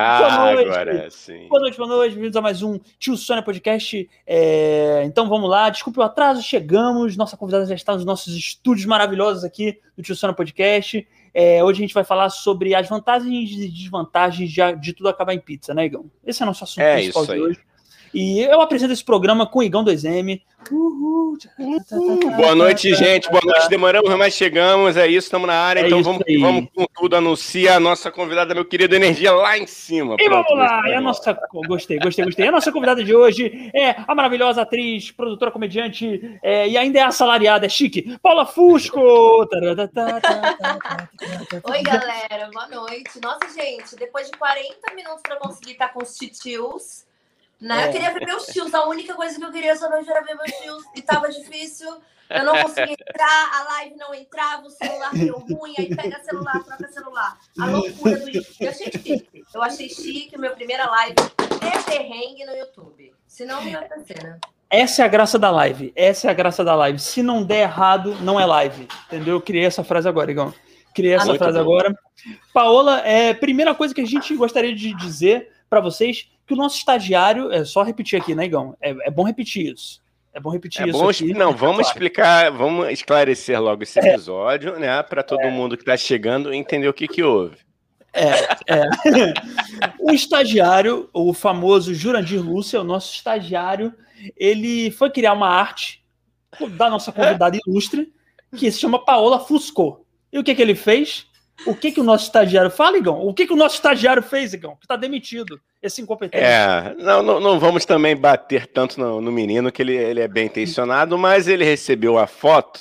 Ah, agora sim. Boa noite, boa noite. Bem-vindos a mais um Tio Sônia Podcast. É... Então vamos lá. Desculpe o atraso, chegamos. Nossa convidada já está nos nossos estúdios maravilhosos aqui do Tio Sônia Podcast. É... Hoje a gente vai falar sobre as vantagens e desvantagens de, de tudo acabar em pizza, né, Igão? Esse é o nosso assunto é principal de hoje. E eu apresento esse programa com o Igão 2M. Uhul. Boa noite, gente. Boa noite. Demoramos, mas chegamos. É isso, estamos na área. É então vamos, vamos com tudo. Anuncia a nossa convidada, meu querido Energia, lá em cima. E Pronto, vamos lá. E a nossa. Gostei, gostei, gostei. E a nossa convidada de hoje é a maravilhosa atriz, produtora, comediante é, e ainda é assalariada, é chique, Paula Fusco. Oi, galera. Boa noite. Nossa, gente, depois de 40 minutos para conseguir estar com os titios. Né? É. Eu queria ver meus tios, a única coisa que eu queria essa noite era ver meus tios, e tava difícil. Eu não conseguia entrar, a live não entrava, o celular deu ruim, aí pega celular, troca celular. A loucura do YouTube. Eu achei chique. Eu achei chique, minha primeira live é perrengue no YouTube. Senão não ia acontecer, né? Essa é a graça da live. Essa é a graça da live. Se não der errado, não é live. Entendeu? Eu criei essa frase agora, Igão. Criei essa ah, frase bom. agora. Paola, é, primeira coisa que a gente gostaria de dizer para vocês que o nosso estagiário, é só repetir aqui, né, Igão? É, é bom repetir isso. É bom repetir é isso. Bom, aqui. Não, vamos claro. explicar, vamos esclarecer logo esse é. episódio, é. né? Para todo é. mundo que está chegando entender o que, que houve. É, é. o estagiário, o famoso Jurandir Lúcia, o nosso estagiário, ele foi criar uma arte da nossa convidada ilustre, que se chama Paola Fusco. E o que, que ele fez? O que, que o nosso estagiário fala, Igão? O que, que o nosso estagiário fez, Igão? Que está demitido, esse incompetente. É, não, não, não, vamos também bater tanto no, no menino, que ele, ele é bem intencionado, mas ele recebeu a foto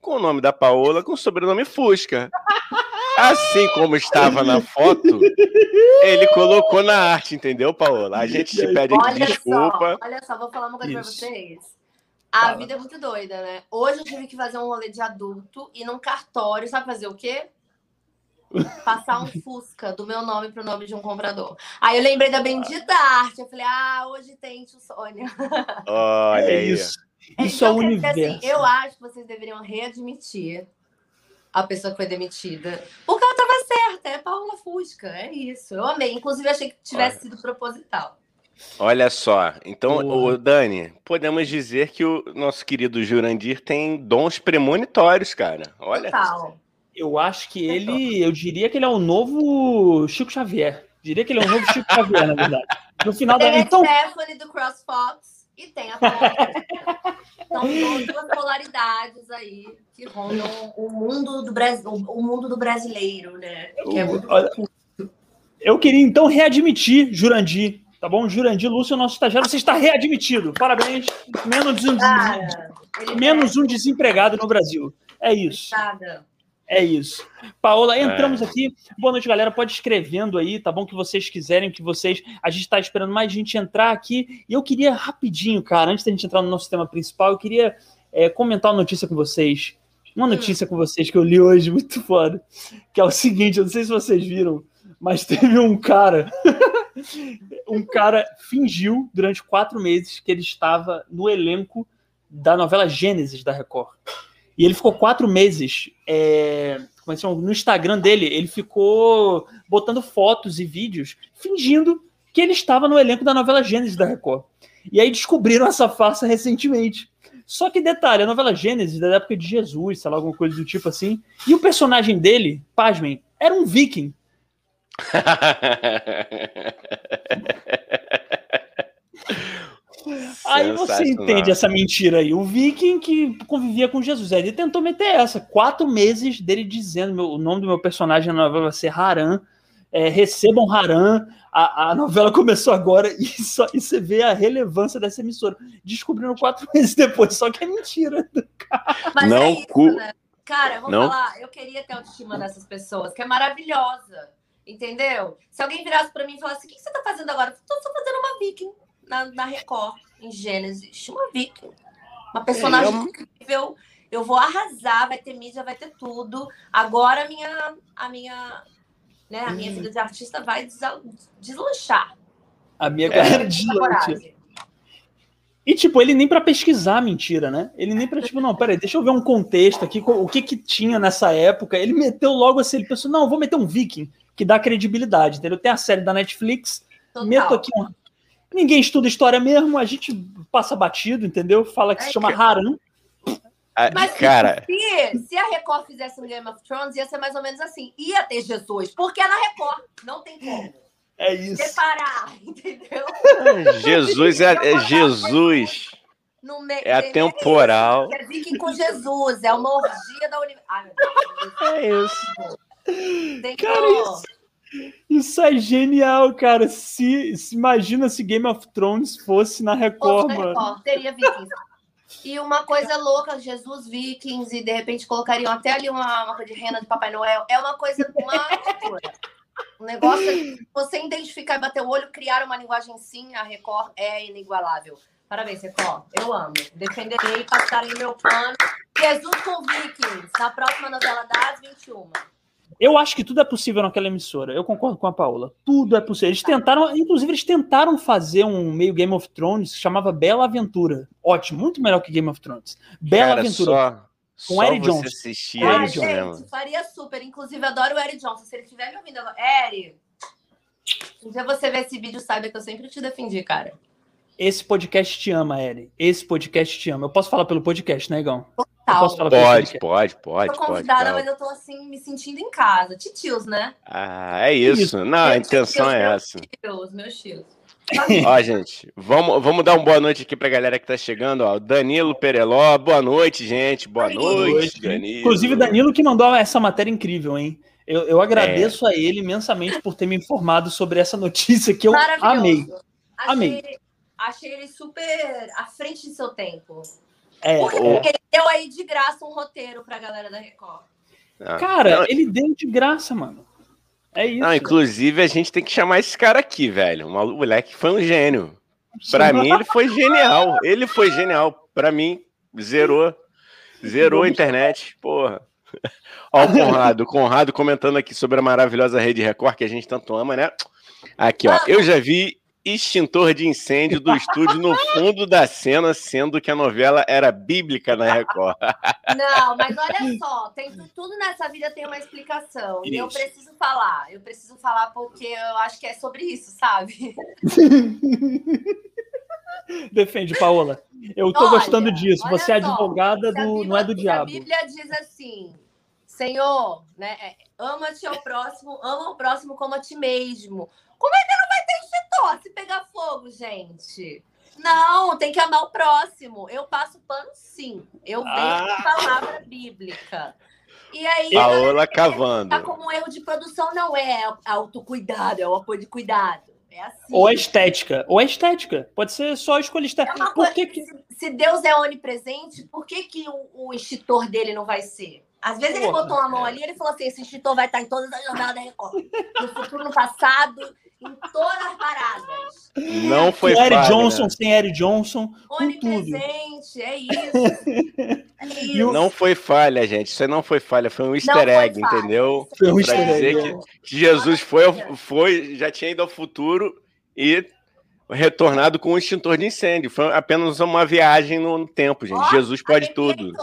com o nome da Paola com o sobrenome Fusca. Assim como estava na foto, ele colocou na arte, entendeu, Paola? A gente te pede olha desculpa. Só, olha só, vou falar uma coisa para vocês. A Fala. vida é muito doida, né? Hoje eu tive que fazer um rolê de adulto e num cartório, sabe fazer o quê? Passar um Fusca do meu nome para o nome de um comprador. Aí eu lembrei da bendita arte. Eu falei, ah, hoje tem tio Sônia. Olha é isso. Isso então, é o universo. Assim, eu acho que vocês deveriam readmitir a pessoa que foi demitida. Porque ela estava certa, é Paula Fusca, é isso. Eu amei. Inclusive, achei que tivesse Olha. sido proposital. Olha só, então, o Dani, podemos dizer que o nosso querido Jurandir tem dons premonitórios, cara. Olha. Total. Eu acho que ele, eu diria que ele é o novo Chico Xavier. Diria que ele é o novo Chico Xavier, na verdade. No final tem da é então... Stephanie do CrossFox e tem a São duas polaridades aí que rondam o mundo do Brasil, o mundo do brasileiro, né? Que é muito Olha, eu queria então readmitir Jurandir, tá bom? Jurandir Lúcio, nosso estagiário, você está readmitido. Parabéns. Menos um, Cara, menos um desempregado no Brasil. É isso. Obrigada. É isso. Paola, entramos é. aqui. Boa noite, galera. Pode escrevendo aí, tá bom? Que vocês quiserem, que vocês. A gente está esperando mais gente entrar aqui. E eu queria rapidinho, cara, antes da gente entrar no nosso tema principal, eu queria é, comentar uma notícia com vocês. Uma hum. notícia com vocês que eu li hoje, muito foda. Que é o seguinte: eu não sei se vocês viram, mas teve um cara. um cara fingiu durante quatro meses que ele estava no elenco da novela Gênesis da Record. E ele ficou quatro meses. É, é no Instagram dele, ele ficou botando fotos e vídeos fingindo que ele estava no elenco da novela Gênesis da Record. E aí descobriram essa farsa recentemente. Só que detalhe, a novela Gênesis da época de Jesus, sei lá, alguma coisa do tipo assim. E o personagem dele, pasmem, era um viking. Aí você entende essa mentira aí. O viking que convivia com Jesus. Ele tentou meter essa. Quatro meses dele dizendo meu, o nome do meu personagem na novela vai ser Haran. É, recebam Haran. A, a, novela começou agora e, só, e você vê a relevância dessa emissora. Descobriram quatro meses depois, só que é mentira. Mas não, é isso, cu... né? Cara, vou não. falar, eu queria ter a autoestima dessas pessoas, que é maravilhosa. Entendeu? Se alguém virasse para mim e falasse: o que você tá fazendo agora? Tô só fazendo uma viking na, na Record, em Gênesis. Uma Vicky. Uma personagem é, eu... incrível. Eu vou arrasar, vai ter mídia, vai ter tudo. Agora a minha, a minha, né, a minha hum. vida de artista vai deslanchar. A minha carreira é, deslancha. E, tipo, ele nem para pesquisar mentira, né? Ele nem pra, tipo, não, peraí, deixa eu ver um contexto aqui, o que que tinha nessa época. Ele meteu logo assim, ele pensou, não, vou meter um viking, que dá credibilidade, entendeu? Tem a série da Netflix, Total. meto aqui um... Ninguém estuda história mesmo, a gente passa batido, entendeu? Fala que é, se chama Haran. Mas cara... se, se a Record fizesse um Game of Thrones, ia ser mais ou menos assim. Ia ter Jesus, porque é na Record, não tem como. É isso. Separar, entendeu? Jesus é, é Jesus. é atemporal. É Viking com Jesus, é uma orgia da universidade. É isso. Tem cara, isso, isso é genial, cara. Se, se, imagina se Game of Thrones fosse na Record, fosse na Record teria Vikings. E uma coisa louca, Jesus Vikings, e de repente colocariam até ali uma, uma de rena de Papai Noel. É uma coisa, uma loucura. O negócio é você identificar e bater o olho, criar uma linguagem sim, a Record é inigualável. Parabéns, Record. Eu amo. Defenderei, passarei meu plano. Jesus com Vikings, na próxima novela das 21. Eu acho que tudo é possível naquela emissora. Eu concordo com a Paula. Tudo é possível. Eles tentaram, inclusive, eles tentaram fazer um meio Game of Thrones que chamava Bela Aventura. Ótimo, muito melhor que Game of Thrones. Bela Cara, Aventura. Só, com Eric Johnson. Assistir ah, gente, mesmo. faria super. Inclusive, adoro o Eric Johnson. Se ele estiver me ouvindo agora. Eric, um dia você ver esse vídeo, saiba que eu sempre te defendi, cara. Esse podcast te ama, Eri. Esse podcast te ama. Eu posso falar pelo podcast, né, Igão? Total. Pode, pode, pode. Tô convidada, pode, mas eu tô assim, me sentindo em casa. Titios, né? Ah, é isso. isso. Não, a intenção é essa. Meus meus tios. Ó, gente, vamos, vamos dar uma boa noite aqui pra galera que tá chegando, ó. Danilo Pereló, boa noite, gente. Boa, boa noite, noite, Danilo. Inclusive, Danilo que mandou essa matéria incrível, hein? Eu, eu agradeço é. a ele imensamente por ter me informado sobre essa notícia que eu amei. Achei, amei achei ele super à frente de seu tempo. É, Porque é. ele deu aí de graça um roteiro pra galera da Record. Ah, cara, não, ele deu de graça, mano. É isso. Não, inclusive, a gente tem que chamar esse cara aqui, velho. O moleque foi um gênio. Pra mim, ele foi genial. Ele foi genial. Pra mim, zerou. Zerou a internet. Porra. Ó, o Conrado. O Conrado comentando aqui sobre a maravilhosa rede Record que a gente tanto ama, né? Aqui, ó. Eu já vi extintor de incêndio do estúdio no fundo da cena, sendo que a novela era bíblica na Record. Não, mas olha só, tem, tudo nessa vida tem uma explicação. Isso. E eu preciso falar. Eu preciso falar porque eu acho que é sobre isso, sabe? Defende, Paola. Eu tô olha, gostando disso. Você é advogada do. Bíblia, não é do diabo. A Bíblia diz assim: Senhor, né? É, ama-te ao próximo, ama o próximo como a ti mesmo. Como é que não se pegar fogo, gente? Não, tem que amar o próximo. Eu passo pano sim. Eu vejo ah. palavra bíblica. E aí, Paola cavando. Tá como um erro de produção, não é autocuidado, é o apoio de cuidado. É assim. Ou a estética. Ou a estética. Pode ser só escolha estética. É por que que... Se, Deus é onipresente, por que, que o, o extintor dele não vai ser? Às vezes Porra, ele botou a mão ali e ele falou assim: esse extintor vai estar em todas as jornadas da Record. No futuro, no passado, em todas as paradas. Não foi com Eric Johnson, sem Eric Johnson. Onipresente, é isso. é isso. Não foi falha, gente. Isso não foi falha, foi um easter egg, entendeu? Foi um easter egg. Que, Jesus foi, foi, já tinha ido ao futuro e retornado com um extintor de incêndio. Foi apenas uma viagem no tempo, gente. Oh, Jesus pode tudo.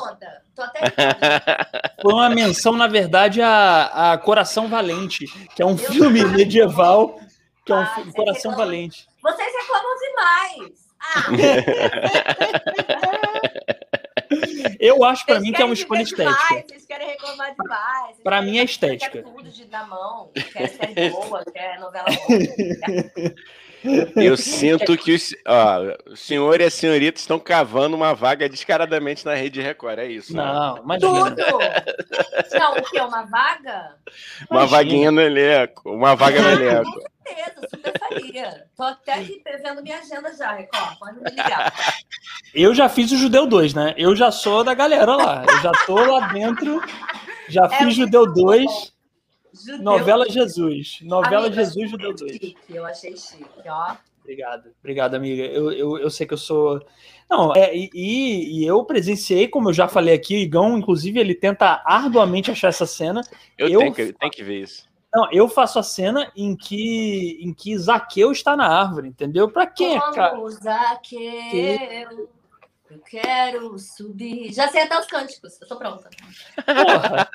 Foi uma menção, na verdade, a, a Coração Valente, que é um filme medieval que é um ah, coração reclamam... valente. Vocês reclamam demais. Ah. Eu acho para mim que é uma escolha estética. Demais, vocês querem reclamar demais. Para mim é estética. Quer tudo de na mão, quer série boa, quer novela boa. Eu sinto que os, ó, o senhor e a senhorita estão cavando uma vaga descaradamente na rede Record, é isso. Né? Não, né? imagina. Tudo! Não, o que? Uma vaga? Uma imagina. vaguinha no elenco, uma vaga no elenco. Certeza, super faria. Tô até aqui vendo minha agenda já, Record, pode me ligar. Eu já fiz o Judeu 2, né? Eu já sou da galera lá. Eu já tô lá dentro, já é fiz Judeu 2. Judeu Novela Jesus. Novela amiga, Jesus Judeu 2. Chique, eu achei chique, ó. Obrigado, obrigado, amiga. Eu, eu, eu sei que eu sou. Não, é, e, e eu presenciei, como eu já falei aqui, o Igão, inclusive, ele tenta arduamente achar essa cena. Eu, eu... Tenho, que, tenho que ver isso. Não, eu faço a cena em que, em que Zaqueu está na árvore, entendeu? Pra quê, cara? Como Zaqueu, eu quero subir. Já sei até os cânticos, eu tô pronta. Porra.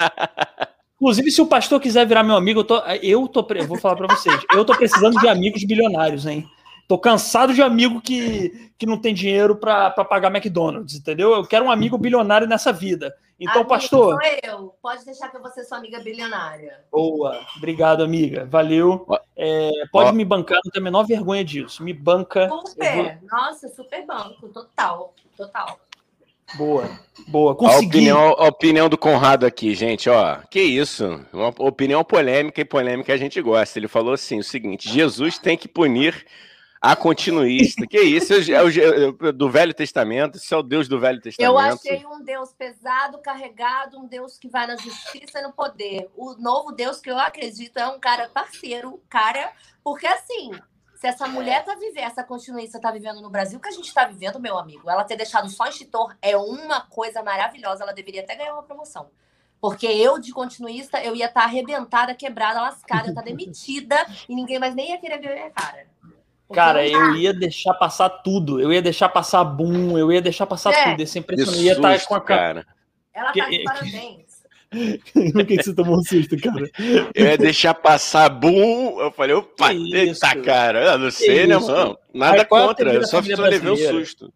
Inclusive, se o pastor quiser virar meu amigo, eu tô, eu tô, eu vou falar para vocês, eu tô precisando de amigos bilionários, hein? Tô cansado de amigo que, que não tem dinheiro para pagar McDonald's, entendeu? Eu quero um amigo bilionário nessa vida. Então, amiga, pastor. Sou eu. Pode deixar que eu vou ser sua amiga bilionária. Boa. Obrigado, amiga. Valeu. É, pode Ó. me bancar, não tem a menor vergonha disso. Me banca. Super. Vou... Nossa, super banco. Total. Total. Boa, boa. Consegui. A opinião, a opinião do Conrado aqui, gente, ó. Que isso? Uma opinião polêmica e polêmica a gente gosta. Ele falou assim: o seguinte: Jesus tem que punir a continuista. Que isso? É o, é do Velho Testamento, isso é o Deus do Velho Testamento. Eu achei um Deus pesado, carregado, um Deus que vai na justiça e no poder. O novo Deus que eu acredito é um cara parceiro, cara, porque assim, se essa mulher tá vivendo, essa continuista tá vivendo no Brasil, que a gente tá vivendo, meu amigo, ela ter deixado só extintor é uma coisa maravilhosa. Ela deveria até ganhar uma promoção. Porque eu, de continuista, eu ia estar tá arrebentada, quebrada, lascada, eu estar tá demitida e ninguém mais nem ia querer ver minha cara. Cara, eu ia deixar passar tudo. Eu ia deixar passar boom, eu ia deixar passar é. tudo. Esse impressionante. Ia estar tá com a cara. Ela tá de parabéns. Por que, você tomou um susto, cara? Eu ia deixar passar boom. Eu falei, opa, eita, cara. Eu não sei, né, mano? Nada contra. Eu só levei um susto.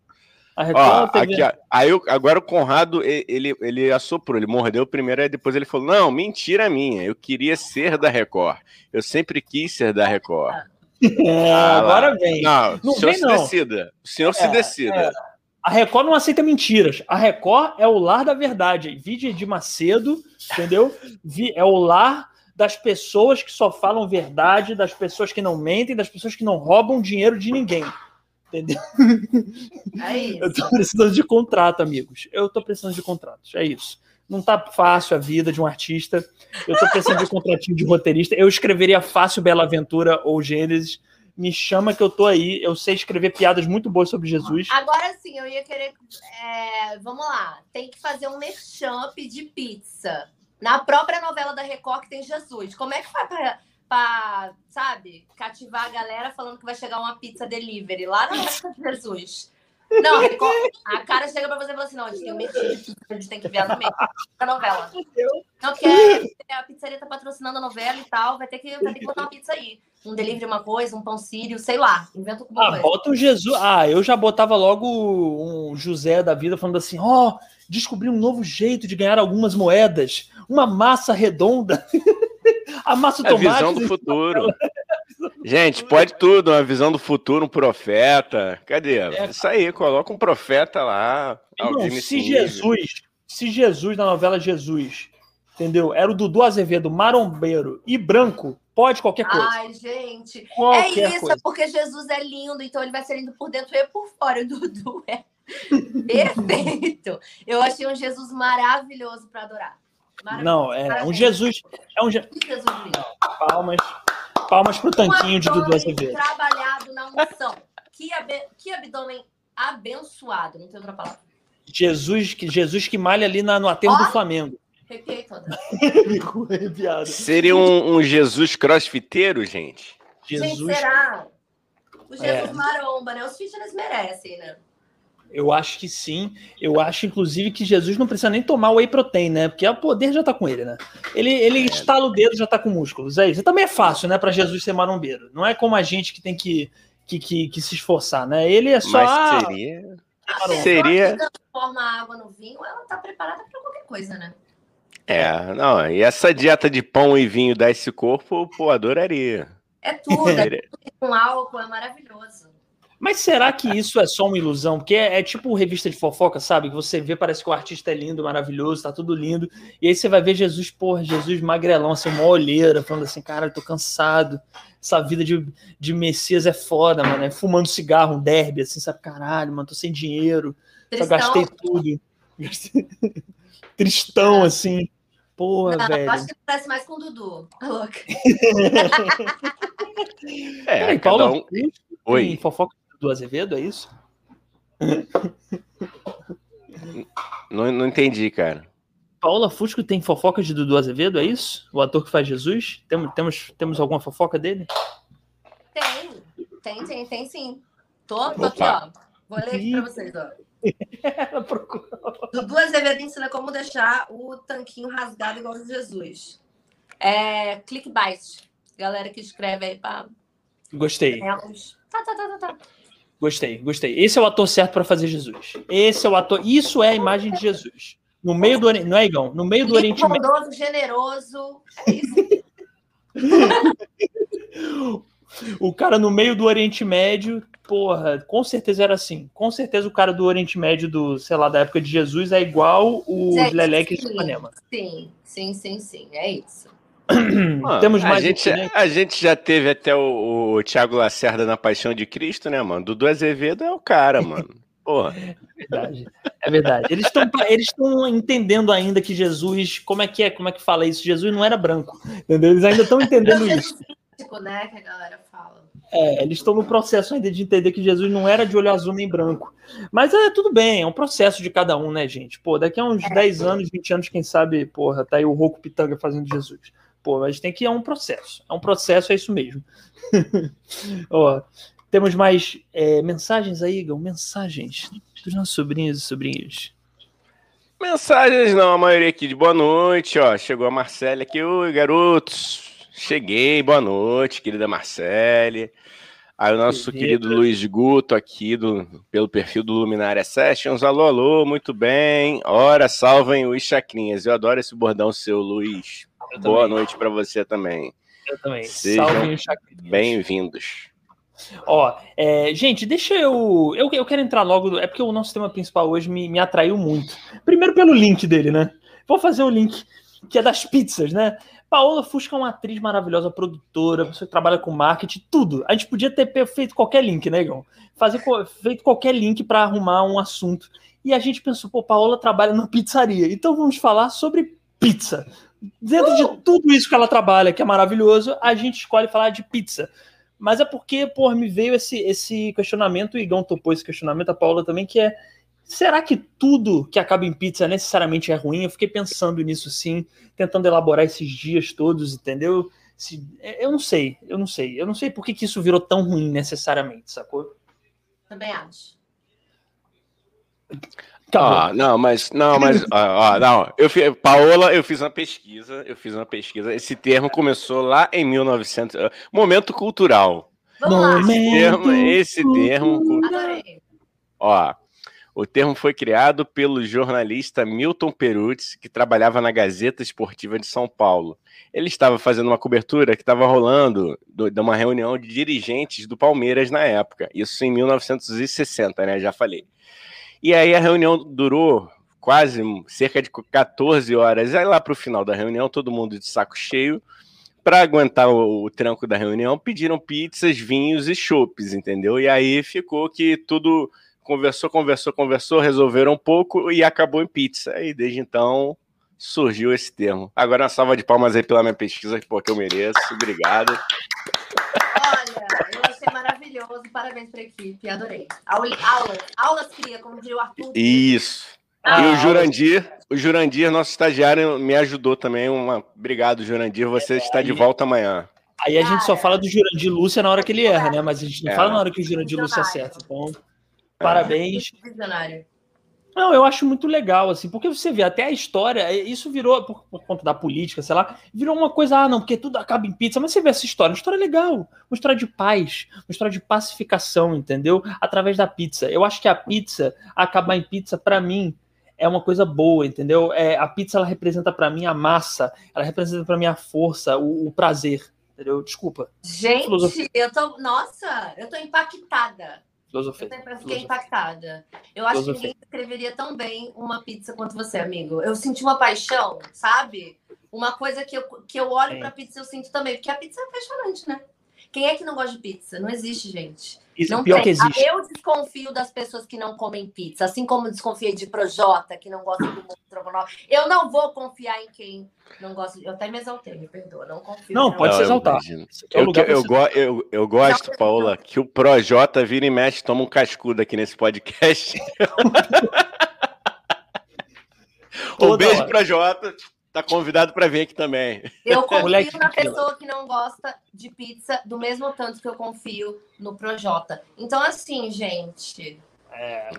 Ó, aqui, aí agora o Conrado, ele, ele assoprou, ele mordeu primeiro, aí depois ele falou: Não, mentira minha, eu queria ser da Record. Eu sempre quis ser da Record. É, ah, agora vem. Não, não o senhor vem, se não. decida. O senhor é, se decida. É. A Record não aceita mentiras. A Record é o lar da verdade. Vídeo de Macedo, entendeu? É o lar das pessoas que só falam verdade, das pessoas que não mentem, das pessoas que não roubam dinheiro de ninguém. Entendeu? É isso. Eu tô precisando de contrato, amigos. Eu tô precisando de contratos. É isso. Não tá fácil a vida de um artista. Eu tô precisando de contratinho de roteirista. Eu escreveria fácil Bela Aventura ou Gênesis me chama que eu tô aí. Eu sei escrever piadas muito boas sobre Jesus. Agora sim, eu ia querer. É, vamos lá. Tem que fazer um mashup de pizza. Na própria novela da Record que tem Jesus. Como é que faz pra, pra, sabe, cativar a galera falando que vai chegar uma pizza delivery lá na época de Jesus? Não, a cara chega pra você e fala assim: não, a gente tem um medo, a gente tem que ver no meio da novela. Não, porque a pizzaria tá patrocinando a novela e tal, vai ter que, vai ter que botar uma pizza aí. Um delivery, uma coisa, um pão sírio, sei lá. Inventa alguma ah, coisa. bota um Jesus. Ah, eu já botava logo um José da vida falando assim: ó, oh, descobri um novo jeito de ganhar algumas moedas. Uma massa redonda. a massa tomate. É a visão do futuro. Gente, pode tudo, uma visão do futuro, um profeta. Cadê? É, Isso aí, coloca um profeta lá. Não, se Jesus, se Jesus na novela Jesus, entendeu? Era o Dudu Azevedo, marombeiro e branco, pode qualquer coisa. Ai, gente. Qualquer é isso, coisa. porque Jesus é lindo, então ele vai ser lindo por dentro e por fora. O Dudu é perfeito. Eu achei um Jesus maravilhoso para adorar. Não, é um Jesus. É um Je... Jesus lindo. Palmas. Palmas pro tanquinho de Dudu Azevedo. Trabalhado na unção. Que, ab... que abdômen abençoado, não tem outra palavra. Jesus, que, Jesus que malha ali na, no aterro do Flamengo. Seria um, um, Jesus crossfiteiro, gente? Jesus... Gente, será? O Jesus é. maromba, né? Os fitness merecem, né? Eu acho que sim. Eu acho, inclusive, que Jesus não precisa nem tomar whey protein, né? Porque o poder já tá com ele, né? Ele, ele é. estala o dedo já tá com músculos. É isso. também é fácil, né, para Jesus ser marombeiro. Não é como a gente que tem que, que, que, que se esforçar, né? Ele é só. Mas ah, seria. Ah, seria. transforma água no vinho, ela tá preparada para qualquer coisa, né? É, não, e essa dieta de pão e vinho dá esse corpo, pô, adoraria. É tudo, é tudo com álcool, é maravilhoso. Mas será que isso é só uma ilusão? Porque é, é, tipo revista de fofoca, sabe? Que você vê, parece que o artista é lindo, maravilhoso, tá tudo lindo. E aí você vai ver Jesus, porra, Jesus magrelão, assim, uma olheira, falando assim, cara, eu tô cansado. Essa vida de, de Messias é foda, mano. É fumando cigarro, um derby, assim, sabe? Caralho, mano, tô sem dinheiro. Tristão. Só gastei tudo. Tristão, assim. Porra, Não, velho. Acho que parece mais com o Dudu. Tá louca. é, Peraí, Paulo, um... Oi. fofoca do Azevedo, é isso? Não, não entendi, cara. Paola Fusco tem fofoca de Dudu Azevedo, é isso? O ator que faz Jesus? Temos, temos, temos alguma fofoca dele? Tem, tem, tem, tem sim. Tô, tô aqui, ó. Vou ler aqui pra vocês, ó. Ela procurou. Dudu Azevedo ensina como deixar o tanquinho rasgado igual o de Jesus. É clickbait. Galera que escreve aí pra. Gostei. Tá, tá, tá, tá, tá. Gostei, gostei. Esse é o ator certo para fazer Jesus. Esse é o ator. Isso é a imagem de Jesus. No meio do Não é, Igão? No meio do Oriente Médio. Bondoso, generoso. É isso. o cara no meio do Oriente Médio, porra, com certeza era assim. Com certeza o cara do Oriente Médio, do, sei lá, da época de Jesus, é igual o Leleque de Ipanema. Sim, sim, sim, sim. É isso. Mano, Temos mais a gente, né? a gente já teve até o, o Tiago Lacerda na Paixão de Cristo, né, mano? Dudu Azevedo é o cara, mano. Porra. É verdade. É verdade. Eles estão eles entendendo ainda que Jesus, como é que é, como é que fala isso? Jesus não era branco, entendeu? Eles ainda estão entendendo isso. Né, que a galera fala. É, eles estão no processo ainda de entender que Jesus não era de olho azul nem branco. Mas é tudo bem, é um processo de cada um, né, gente? Pô, daqui a uns é. 10 anos, 20 anos, quem sabe, porra, tá aí o Roco Pitanga fazendo Jesus. Pô, mas tem que é um processo. É um processo, é isso mesmo. Ó, temos mais é, mensagens aí, Igor? Mensagens dos nossos sobrinhos e sobrinhos. Mensagens não, a maioria aqui de boa noite, ó. Chegou a Marcele aqui, oi, garotos. Cheguei, boa noite, querida Marcele. Aí o nosso querido Luiz Guto aqui, do, pelo perfil do Luminária Sessions. Alô, alô, muito bem. Ora, salvem os chacrinhas. Eu adoro esse bordão seu, Luiz. Eu boa também. noite para você também. Eu também. Sejam bem-vindos. Ó, é, gente, deixa eu, eu. Eu quero entrar logo. É porque o nosso tema principal hoje me, me atraiu muito. Primeiro pelo link dele, né? Vou fazer o link, que é das pizzas, né? Paola Fusca é uma atriz maravilhosa, produtora, você trabalha com marketing, tudo. A gente podia ter feito qualquer link, né, Igor? Fazer feito qualquer link para arrumar um assunto. E a gente pensou, pô, Paola trabalha na pizzaria. Então vamos falar sobre pizza. Dentro de tudo isso que ela trabalha, que é maravilhoso, a gente escolhe falar de pizza. Mas é porque, pô, me veio esse, esse questionamento, o Igão topou esse questionamento, a Paula também, que é será que tudo que acaba em pizza necessariamente é ruim? Eu fiquei pensando nisso sim, tentando elaborar esses dias todos, entendeu? Se, eu não sei, eu não sei. Eu não sei por que, que isso virou tão ruim necessariamente, sacou? Também acho. Ah, não, mas não, mas ah, não. Eu fiz, Paola, eu fiz uma pesquisa, eu fiz uma pesquisa. Esse termo começou lá em 1900, uh, momento cultural. Vamos esse termo, esse termo, ó, o termo foi criado pelo jornalista Milton Perutz, que trabalhava na Gazeta Esportiva de São Paulo. Ele estava fazendo uma cobertura que estava rolando de uma reunião de dirigentes do Palmeiras na época. Isso em 1960, né? Já falei. E aí a reunião durou quase cerca de 14 horas. Aí lá para o final da reunião, todo mundo de saco cheio, para aguentar o, o, tranco da reunião, pediram pizzas, vinhos e chopes, entendeu? E aí ficou que tudo conversou, conversou, conversou, resolveram um pouco e acabou em pizza. E desde então surgiu esse termo. Agora uma salva de palmas aí pela minha pesquisa, porque eu mereço. Obrigado. Maravilhoso. Parabéns para a equipe, adorei. Aulas, aulas cria, como diria o Arthur. Isso. Ah, e o Jurandir, o Jurandir, nosso estagiário, me ajudou também. Uma... Obrigado, Jurandir. Você é, está aí, de volta amanhã. Aí a gente só fala do Jurandir Lúcia na hora que ele erra, né? Mas a gente não é. fala na hora que o Jurandir Lúcia acerta. Então, parabéns. Visionário. Não, eu acho muito legal, assim, porque você vê até a história, isso virou, por, por, conta da política, sei lá, virou uma coisa, ah, não, porque tudo acaba em pizza, mas você vê essa história, uma história legal, uma história de paz, uma história de pacificação, entendeu? Através da pizza. Eu acho que a pizza, acabar em pizza, para mim, é uma coisa boa, entendeu? É, a pizza, ela representa para mim a massa, ela representa para mim a força, o, o prazer, entendeu? Desculpa. Gente, Filosofia. eu tô, nossa, eu tô impactada. Filosofia. Eu sempre fiquei impactada. Eu acho que ninguém escreveria tão bem uma pizza quanto você, amigo. Eu senti uma paixão, sabe? Uma coisa que eu, que eu olho para pizza eu sinto também, porque a pizza é apaixonante, né? Quem é que não gosta de pizza? Não existe, gente. Isso não é pior tem. que existe. Eu desconfio das pessoas que não comem pizza, assim como desconfiei de Projota, que não gosta do estrogonofe. Eu não vou confiar em quem não gosta. Eu até me exaltei, me perdoa. Não confio. Não, pode se exaltar. É eu, eu, eu, go, eu, eu gosto, não, Paula, que o Projota vira e mexe, toma um cascudo aqui nesse podcast. um beijo para Jota. Tá convidado para vir aqui também. Eu confio Moleque, na pessoa que não gosta de pizza do mesmo tanto que eu confio no Projota. Então, assim, gente. É,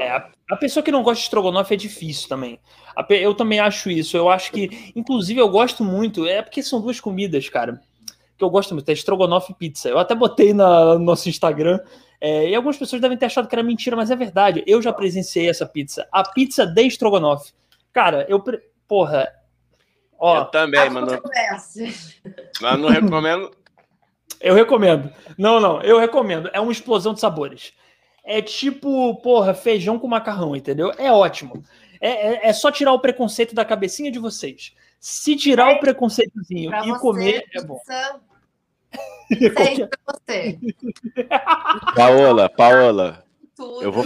é a, a, pessoa que não gosta de estrogonofe é difícil também. A, eu também acho isso. Eu acho que, inclusive, eu gosto muito. É porque são duas comidas, cara, que eu gosto muito. É estrogonofe e pizza. Eu até botei na, no nosso Instagram. É, e algumas pessoas devem ter achado que era mentira, mas é verdade. Eu já presenciei essa pizza. A pizza de estrogonofe. Cara, eu. Porra, Ó, eu também, mano. Mas não recomendo. Eu recomendo. Não, não, eu recomendo. É uma explosão de sabores. É tipo, porra, feijão com macarrão, entendeu? É ótimo. É, é, é só tirar o preconceito da cabecinha de vocês. Se tirar é, o preconceitozinho e você, comer, é bom. Pizza, pra você. Paola, Paola. Tudo. Eu vou,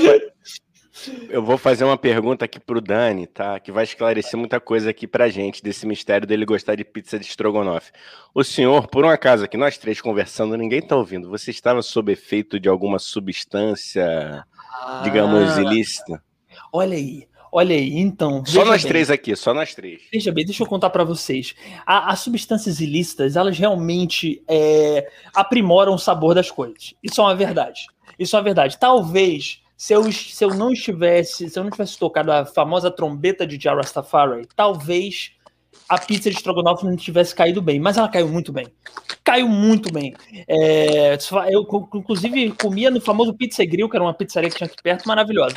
eu vou fazer uma pergunta aqui pro Dani, tá? Que vai esclarecer muita coisa aqui pra gente desse mistério dele gostar de pizza de estrogonofe. O senhor, por um acaso aqui, nós três conversando, ninguém tá ouvindo. Você estava sob efeito de alguma substância, ah, digamos, ilícita? Olha aí. Olha aí, então. Só nós bem. três aqui, só nós três. Veja bem, deixa eu contar para vocês. A, as substâncias ilícitas, elas realmente é, aprimoram o sabor das coisas. Isso é uma verdade. Isso é uma verdade. Talvez se eu, se eu não estivesse, se eu não tivesse tocado a famosa trombeta de Jarastafari, talvez a pizza de estrogonofe não tivesse caído bem, mas ela caiu muito bem. Caiu muito bem. É, eu, inclusive, comia no famoso Pizza Grill, que era uma pizzaria que tinha aqui perto, maravilhosa.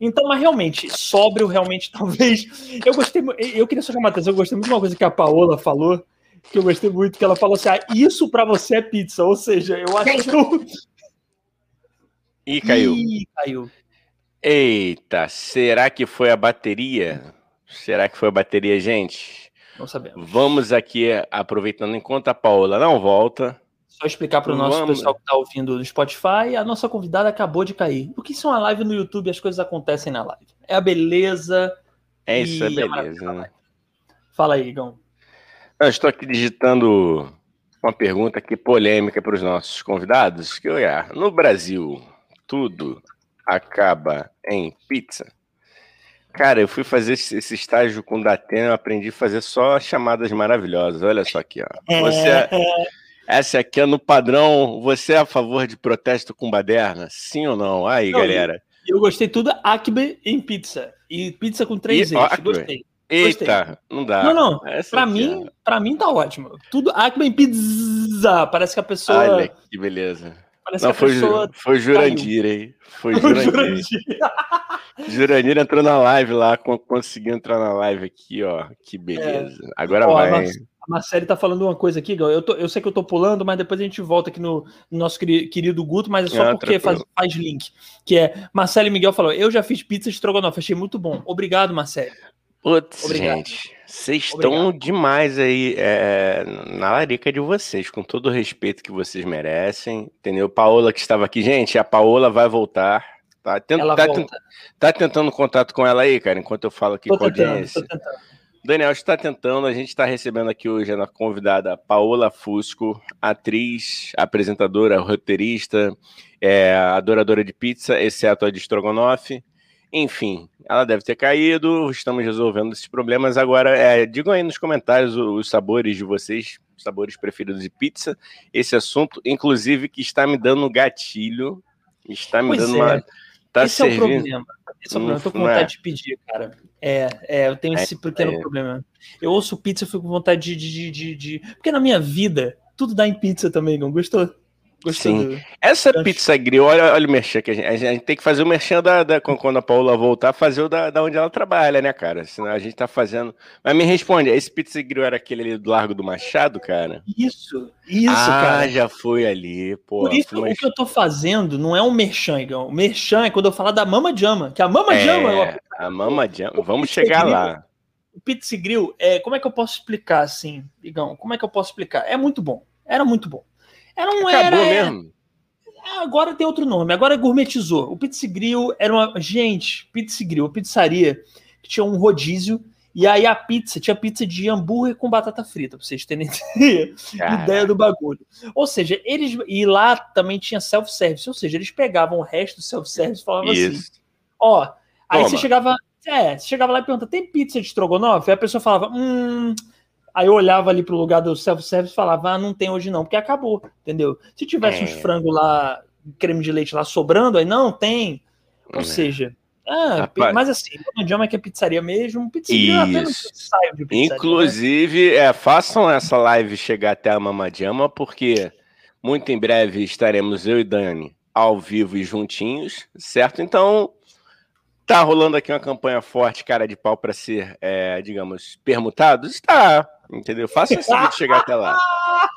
Então, mas realmente, sóbrio, realmente, talvez. Eu gostei, eu queria só chamar a atenção, eu gostei muito de uma coisa que a Paola falou, que eu gostei muito, que ela falou assim: ah, isso para você é pizza. Ou seja, eu acho que eu, Ih, caiu. Ih, caiu. Eita, será que foi a bateria? Será que foi a bateria, gente? Não sabemos. Vamos aqui, aproveitando enquanto a Paola não volta. Só explicar para o nosso Vamos... pessoal que está ouvindo no Spotify, a nossa convidada acabou de cair. Porque isso é uma live no YouTube, as coisas acontecem na live. É a beleza. É isso, é beleza. Né? Fala aí, Igão. Eu estou aqui digitando uma pergunta aqui polêmica para os nossos convidados. Que é, no Brasil, tudo acaba em pizza. Cara, eu fui fazer esse estágio com o Datena, eu aprendi a fazer só chamadas maravilhosas. Olha só aqui, ó. Você é... Essa aqui é no padrão. Você é a favor de protesto com baderna? Sim ou não? Aí, não, galera. Eu, gostei tudo Acme em pizza. E pizza com três e, eixos. Gostei. Eita, não dá. Não, não. Essa pra mim, é. para mim tá ótimo. Tudo Acme em pizza. Parece que a pessoa. Olha que beleza. Parece não, foi, pessoa foi Jurandir, hein? Foi Jurandir. Jurandir entrou na live lá, conseguiu entrar na live aqui, ó. Que beleza. É. Agora ó, vai. A Marcele tá falando uma coisa aqui, eu, tô, eu sei que eu tô pulando, mas depois a gente volta aqui no, no nosso querido Guto, mas é só ah, porque faz, faz, link. Que é, Marcele Miguel falou, eu já fiz pizza de estrogonofe, achei muito bom. Obrigado, Marcele. Putz, gente, vocês estão demais aí é, na larica de vocês, com todo o respeito que vocês merecem, entendeu? Paola que estava aqui, gente, a Paola vai voltar. Tá, tent, tá, volta. tá, tentando contato com ela aí, cara, enquanto eu falo aqui tô com a audiência. Daniel está tentando, a gente está recebendo aqui hoje a convidada Paola Fusco, atriz, apresentadora, roteirista, é, adoradora de pizza, exceto a de estrogonofe. Enfim, ela deve ter caído, estamos resolvendo esses problemas. Agora, é, digam aí nos comentários os, os sabores de vocês, sabores preferidos de pizza. Esse assunto, inclusive, que está me dando gatilho, está me pois dando é. uma. Tá esse servindo... é o problema. Esse é o problema. Eu tô com vontade é. de pedir, cara. É, é eu tenho é, esse pequeno é. problema. Eu ouço pizza e fico com vontade de, de, de, de, Porque na minha vida, tudo dá em pizza também, não gostou? Sim. Essa pizza grill, olha, olha o merchan que a gente, a gente tem que fazer o merchan da, da, quando a Paula voltar, fazer o da, da onde ela trabalha, né, cara? Senão a gente tá fazendo. Mas me responde, esse pizza grill era aquele ali do Largo do Machado, cara? Isso, isso, ah, cara. já foi ali, pô. Por isso, mas... o que eu tô fazendo não é um merchan, Igão. O merchan é quando eu falar da Mama Jama, que a Mama é, Jama... É, a Mama Jama, vamos chegar grill, lá. O pizza grill, é, como é que eu posso explicar assim, Igão? Como é que eu posso explicar? É muito bom, era muito bom. Era um Acabou era, mesmo. Agora tem outro nome, agora gourmetizou. O Pizza Grill era uma. Gente, Pizza Grill, pizzaria que tinha um rodízio. E aí a pizza, tinha pizza de hambúrguer com batata frita, pra vocês terem ideia do bagulho. Ou seja, eles. E lá também tinha self-service, ou seja, eles pegavam o resto do self-service e falavam assim: ó, aí Toma. você chegava, É, você chegava lá e perguntava, tem pizza de estrogonofe? Aí a pessoa falava, hum. Aí eu olhava ali pro lugar do self-service e falava, ah, não tem hoje não, porque acabou, entendeu? Se tivesse é. uns frango lá, creme de leite lá sobrando, aí não, tem. Ou é. seja, ah, Rapaz, mas assim, o idioma é que é pizzaria mesmo, pizzaria é Isso. de pizzaria, né? Inclusive, né? é, façam essa live chegar até a Mamadiama, porque muito em breve estaremos eu e Dani ao vivo e juntinhos, certo? Então, tá rolando aqui uma campanha forte, cara de pau, para ser, é, digamos, permutado? Está, entendeu? Faça esse vídeo chegar até lá.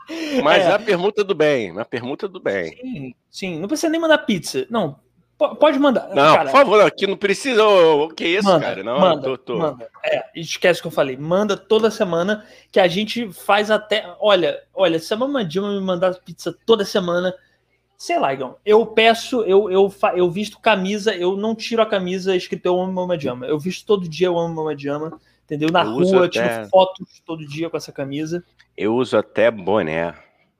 Mas é. a permuta do bem, a permuta do bem. Sim, sim, não precisa nem mandar pizza. Não, Pode mandar. Não, cara, por favor, aqui não precisa. O que é isso, manda, cara? Não, manda, tô, tô... manda. É, esquece o que eu falei. Manda toda semana que a gente faz até. Olha, olha, se a Mamadilma me mandar pizza toda semana, sei lá, Igão, eu peço, eu, eu, eu visto camisa, eu não tiro a camisa escrito eu amo Mamadilma. Eu visto todo dia eu amo Mamadilma, entendeu? Na eu rua, até... tiro fotos todo dia com essa camisa. Eu uso até boné.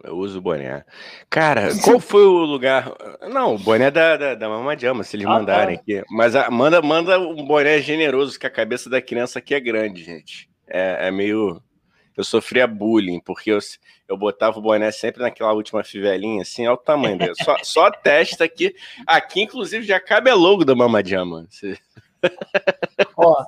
Eu uso boné. Cara, qual foi o lugar? Não, o boné da, da, da Mamadiama, se eles ah, mandarem tá. aqui. Mas a, manda, manda um boné generoso, que a cabeça da criança aqui é grande, gente. É, é meio. Eu sofria bullying, porque eu, eu botava o boné sempre naquela última fivelinha, assim, olha o tamanho dele. Só, só testa aqui. Aqui, inclusive, já cabe a logo da Mamadiama. Ó,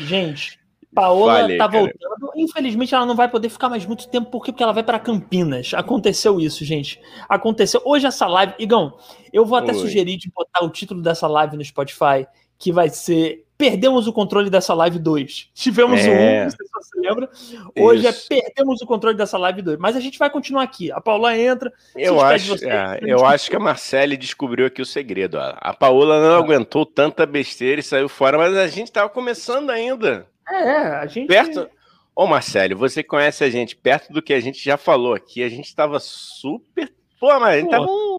gente, Paola Falei, tá voltando. Infelizmente, ela não vai poder ficar mais muito tempo porque, porque ela vai para Campinas. Aconteceu isso, gente. Aconteceu. Hoje essa live. Igão, eu vou até Oi. sugerir de botar o título dessa live no Spotify, que vai ser Perdemos o controle dessa live 2. Tivemos é. um, não sei se você lembra. Hoje é isso. é Perdemos o controle dessa live 2. Mas a gente vai continuar aqui. A Paola entra. Eu acho, você, é, eu acho que a Marcele descobriu aqui o segredo. A Paola não ah. aguentou tanta besteira e saiu fora, mas a gente estava começando ainda. É, a gente. Perto. Ô, Marcelo, você conhece a gente perto do que a gente já falou aqui. A gente estava super. Pô, mas a gente tava um.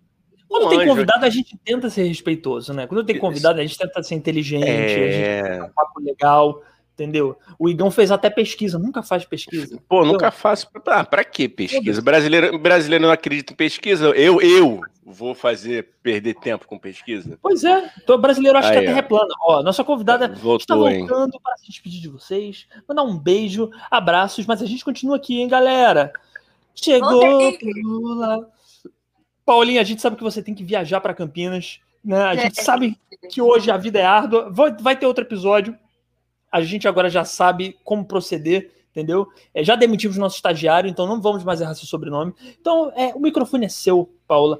Quando um tem anjo. convidado, a gente tenta ser respeitoso, né? Quando tem convidado, a gente tenta ser inteligente, é... a gente tenta um papo legal entendeu? O Igão fez até pesquisa, nunca faz pesquisa. Pô, entendeu? nunca faço. Ah, pra que pesquisa? Brasileiro, brasileiro não acredita em pesquisa? Eu, eu vou fazer perder tempo com pesquisa? Pois é, o brasileiro acha Aí, que a Terra é plana. Ó, nossa convidada Voltou, está voltando hein? para se despedir de vocês, mandar um beijo, abraços, mas a gente continua aqui, hein, galera? Chegou Paulinha, a gente sabe que você tem que viajar para Campinas, né? A gente é. sabe que hoje a vida é árdua. Vai ter outro episódio a gente agora já sabe como proceder, entendeu? É, já demitimos nosso estagiário, então não vamos mais errar seu sobrenome. Então, é, o microfone é seu, Paula.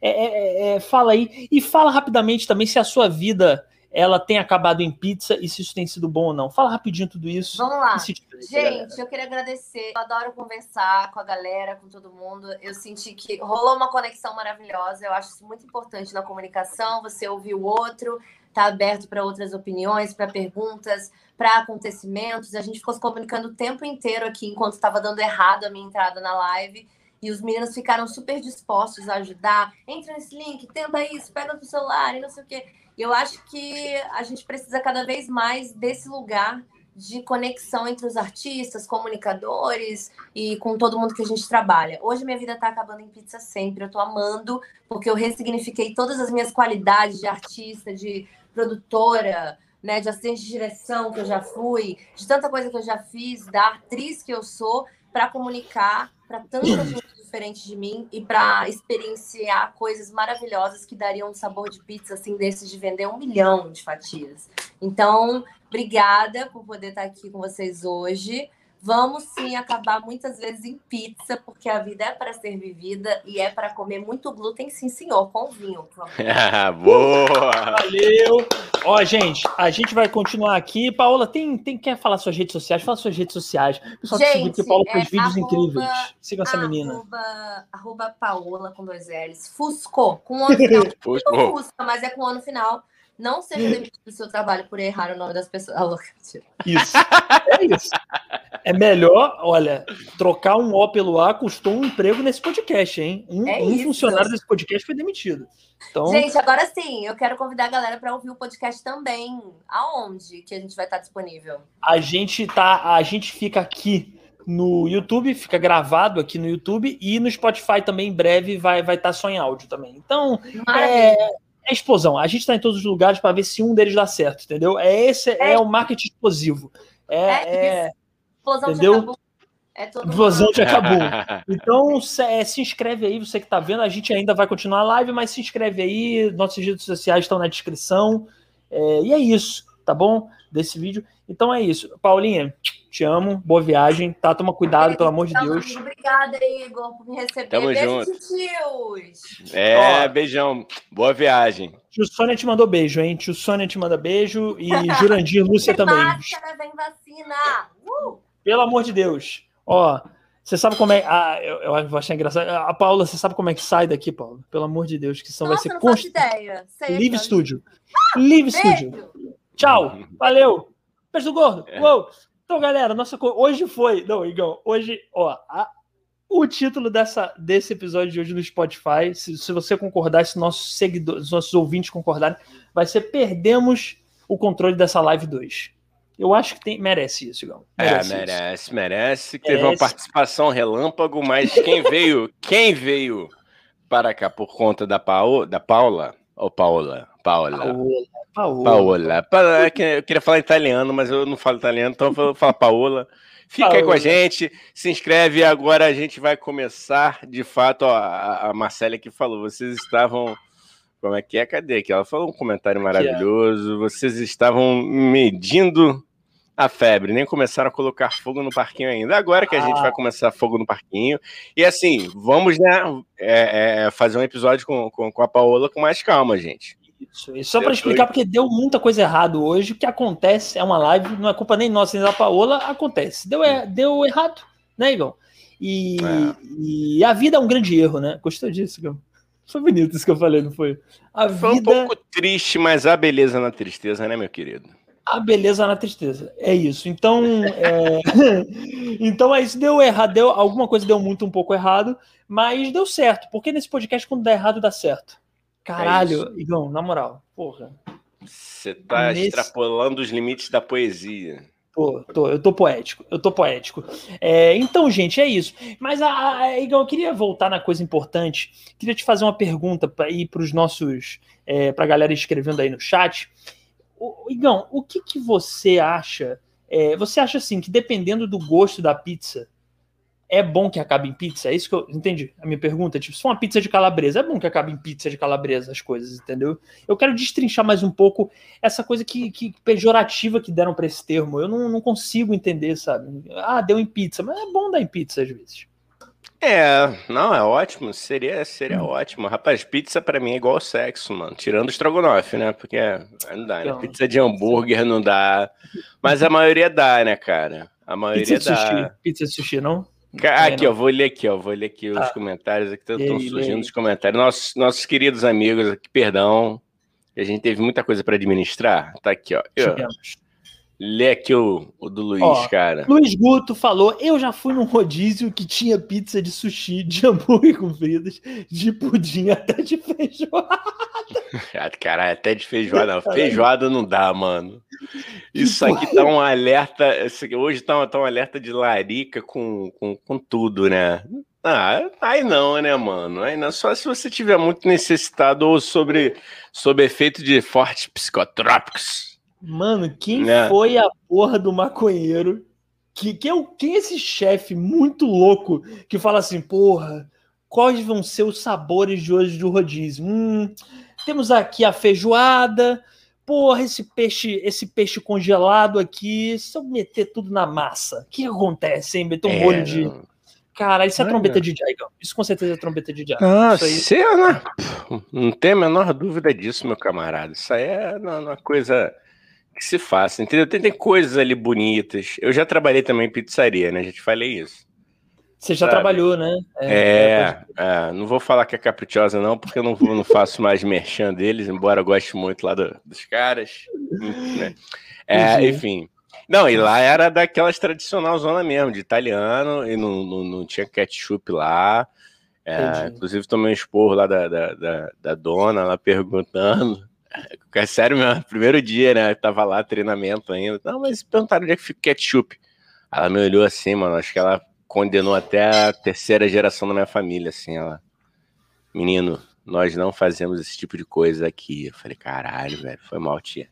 É, é, é, fala aí e fala rapidamente também se a sua vida ela tem acabado em pizza e se isso tem sido bom ou não. Fala rapidinho tudo isso. Vamos lá. Gente, eu queria agradecer. Eu adoro conversar com a galera, com todo mundo. Eu senti que rolou uma conexão maravilhosa. Eu acho isso muito importante na comunicação, você ouvir o outro, está aberto para outras opiniões, para perguntas, para acontecimentos. A gente ficou se comunicando o tempo inteiro aqui enquanto estava dando errado a minha entrada na live. E os meninos ficaram super dispostos a ajudar. Entra nesse link, tenta isso, pega no celular e não sei o quê. Eu acho que a gente precisa cada vez mais desse lugar de conexão entre os artistas, comunicadores e com todo mundo que a gente trabalha. Hoje minha vida está acabando em pizza sempre, eu estou amando, porque eu ressignifiquei todas as minhas qualidades de artista, de produtora, né, de assistente de direção que eu já fui, de tanta coisa que eu já fiz, da atriz que eu sou, para comunicar para tanta gente diferente de mim e para experienciar coisas maravilhosas que dariam um sabor de pizza assim desses de vender um milhão de fatias. Então, obrigada por poder estar aqui com vocês hoje. Vamos sim acabar muitas vezes em pizza, porque a vida é para ser vivida e é para comer muito glúten, sim, senhor, com vinho. Boa! Valeu! Ó, gente, a gente vai continuar aqui. Paola, tem, tem quer falar suas redes sociais? Fala suas redes sociais. Pessoal gente, que Paola faz é, vídeos arroba, incríveis. Sigam essa menina. Arroba, arroba Paola com dois L's. Fusco, com o ano final. Fusco, mas é com o ano final. Não seja demitido do seu trabalho por errar o nome das pessoas. Ah, isso. É isso. É melhor, olha, trocar um O pelo A custou um emprego nesse podcast, hein? Um, é um funcionário desse podcast foi demitido. Então... Gente, agora sim, eu quero convidar a galera para ouvir o podcast também. Aonde que a gente vai estar disponível? A gente tá, a gente fica aqui no YouTube, fica gravado aqui no YouTube e no Spotify também em breve vai vai estar só em áudio também. Então, é, É explosão. A gente tá em todos os lugares para ver se um deles dá certo, entendeu? É esse é, é o marketing explosivo. É, é, é explosão entendeu? É todo Explosão de acabou. Então, se, é, se, inscreve aí, você que tá vendo. A gente ainda vai continuar a live, mas se inscreve aí. Nossas redes sociais estão na descrição. É, e é isso, tá bom? Desse vídeo. Então é isso. Paulinha, te amo. Boa viagem. Tá? Toma cuidado, pelo amor de Deus. Obrigada, Igor, por me receber. Tamo beijo junto. tios. É, Ó, beijão. Boa viagem. Tio Sônia te mandou beijo, hein? Tio Sônia te manda beijo. E Jurandir Lúcia também. Máscara, vem vacina. Pelo amor de Deus. Ó, você sabe como é. Ah, eu, eu vou achar engraçado. A Paula, você sabe como é que sai daqui, Paula? Pelo amor de Deus, que são vai ser não const... ideia. Sei Live Studio. Live Studio. Tchau. Valeu. Beijo do gordo. É. Uou. Então, galera, nossa hoje foi. Não, Igão, hoje, ó, a... o título dessa, desse episódio de hoje no Spotify, se, se você concordar, se nossos seguidores, nossos ouvintes concordarem, vai ser Perdemos o controle dessa live 2. Eu acho que tem, merece isso, Igão. É, merece, é, merece, isso. merece. Teve merece. uma participação relâmpago, mas quem veio, quem veio para cá por conta da, Paola, da Paula, ou Paola? Paola. Paola. Paola. Paola. Eu queria falar italiano, mas eu não falo italiano, então eu vou falar Paola. Fica Paola. aí com a gente, se inscreve. Agora a gente vai começar, de fato, ó, a, a Marcela que falou, vocês estavam como é que é? Cadê aqui? Ela falou um comentário maravilhoso. Vocês estavam medindo a febre, nem começaram a colocar fogo no parquinho ainda. Agora que a ah. gente vai começar fogo no parquinho. E assim, vamos né, é, é, fazer um episódio com, com, com, a Paola com mais calma, gente. Isso, isso só para explicar, porque deu muita coisa errada hoje. O que acontece é uma live, não é culpa nem nossa, nem da Paola, acontece. Deu, é, deu errado, né, Igor? E, é. e, a vida é um grande erro, né? Gostou disso, Igor? Foi bonito isso que eu falei, não foi? A foi vida... um pouco triste, mas a beleza na tristeza, né, meu querido? A beleza na tristeza. É isso. Então, é... então é isso. Deu errado, deu alguma coisa deu muito um pouco errado, mas deu certo. Porque nesse podcast quando dá errado dá certo. Caralho, é Igão, na moral, porra. Você tá nesse... extrapolando os limites da poesia. Tô, tô, eu tô poético, eu tô poético. É, então, gente, é isso. Mas, a, a, Igão, eu queria voltar na coisa importante. Queria te fazer uma pergunta para ir para os nossos, é, para a galera escrevendo aí no chat. Igão, o que, que você acha? É, você acha assim que dependendo do gosto da pizza, é bom que acabe em pizza? É isso que eu entendi. A minha pergunta, tipo, se for uma pizza de calabresa, é bom que acabe em pizza de calabresa as coisas, entendeu? Eu quero destrinchar mais um pouco essa coisa que, que pejorativa que deram para esse termo. Eu não, não consigo entender, sabe? Ah, deu em pizza, mas é bom dar em pizza às vezes. É, não, é ótimo, seria, seria hum. ótimo. Rapaz, pizza para mim é igual sexo, mano. Tirando o estrogonofe, né? Porque não dá, né? Pizza de hambúrguer não dá. Mas a maioria dá, né, cara? A maioria pizza dá. Sushi. Pizza de sushi, não? Aqui, ó, vou ler aqui, ó, vou ler aqui os ah. comentários aqui, estão surgindo os comentários. Nossos, nossos queridos amigos aqui, perdão, a gente teve muita coisa para administrar. Tá aqui, ó. Eu, Lê aqui o, o do Luiz, Ó, cara. Luiz Guto falou: Eu já fui num rodízio que tinha pizza de sushi, de hambúrguer com fritas, de pudim até de feijoada. Caralho, até de feijoada. Não. Feijoada não dá, mano. Isso aqui tá um alerta. Hoje tá, tá um alerta de larica com, com, com tudo, né? Ah, aí não, né, mano? Aí não. Só se você tiver muito necessitado ou sobre, sobre efeito de fortes psicotrópicos. Mano, quem é. foi a porra do maconheiro? Que, que é, quem é esse chefe muito louco que fala assim, porra, quais vão ser os sabores de hoje do rodízio? Hum, temos aqui a feijoada, porra, esse peixe, esse peixe congelado aqui, se eu meter tudo na massa, o que acontece, hein? Meter um é, molho de. Cara, isso é, é trombeta de Jaigão. Isso com certeza é trombeta de Jaigão. Ah, isso aí... Cena. Não tem a menor dúvida disso, meu camarada. Isso aí é uma coisa que se faça, entendeu? Tem, tem coisas ali bonitas. Eu já trabalhei também em pizzaria, né? Já te falei isso. Você já sabe? trabalhou, né? É, é, é, não vou falar que é caprichosa, não, porque eu não, vou, não faço mais merchan deles, embora eu goste muito lá do, dos caras. Né? É, enfim. Não, e lá era daquelas tradicional zona mesmo, de italiano, e não, não, não tinha ketchup lá. É, inclusive tomei um esporro lá da, da, da, da dona, lá perguntando. É sério mesmo, primeiro dia, né? Eu tava lá, treinamento ainda. Não, mas perguntaram onde é que fica o ketchup. Ela me olhou assim, mano. Acho que ela condenou até a terceira geração da minha família, assim. Ela, menino, nós não fazemos esse tipo de coisa aqui. Eu falei, caralho, velho, foi mal, tia.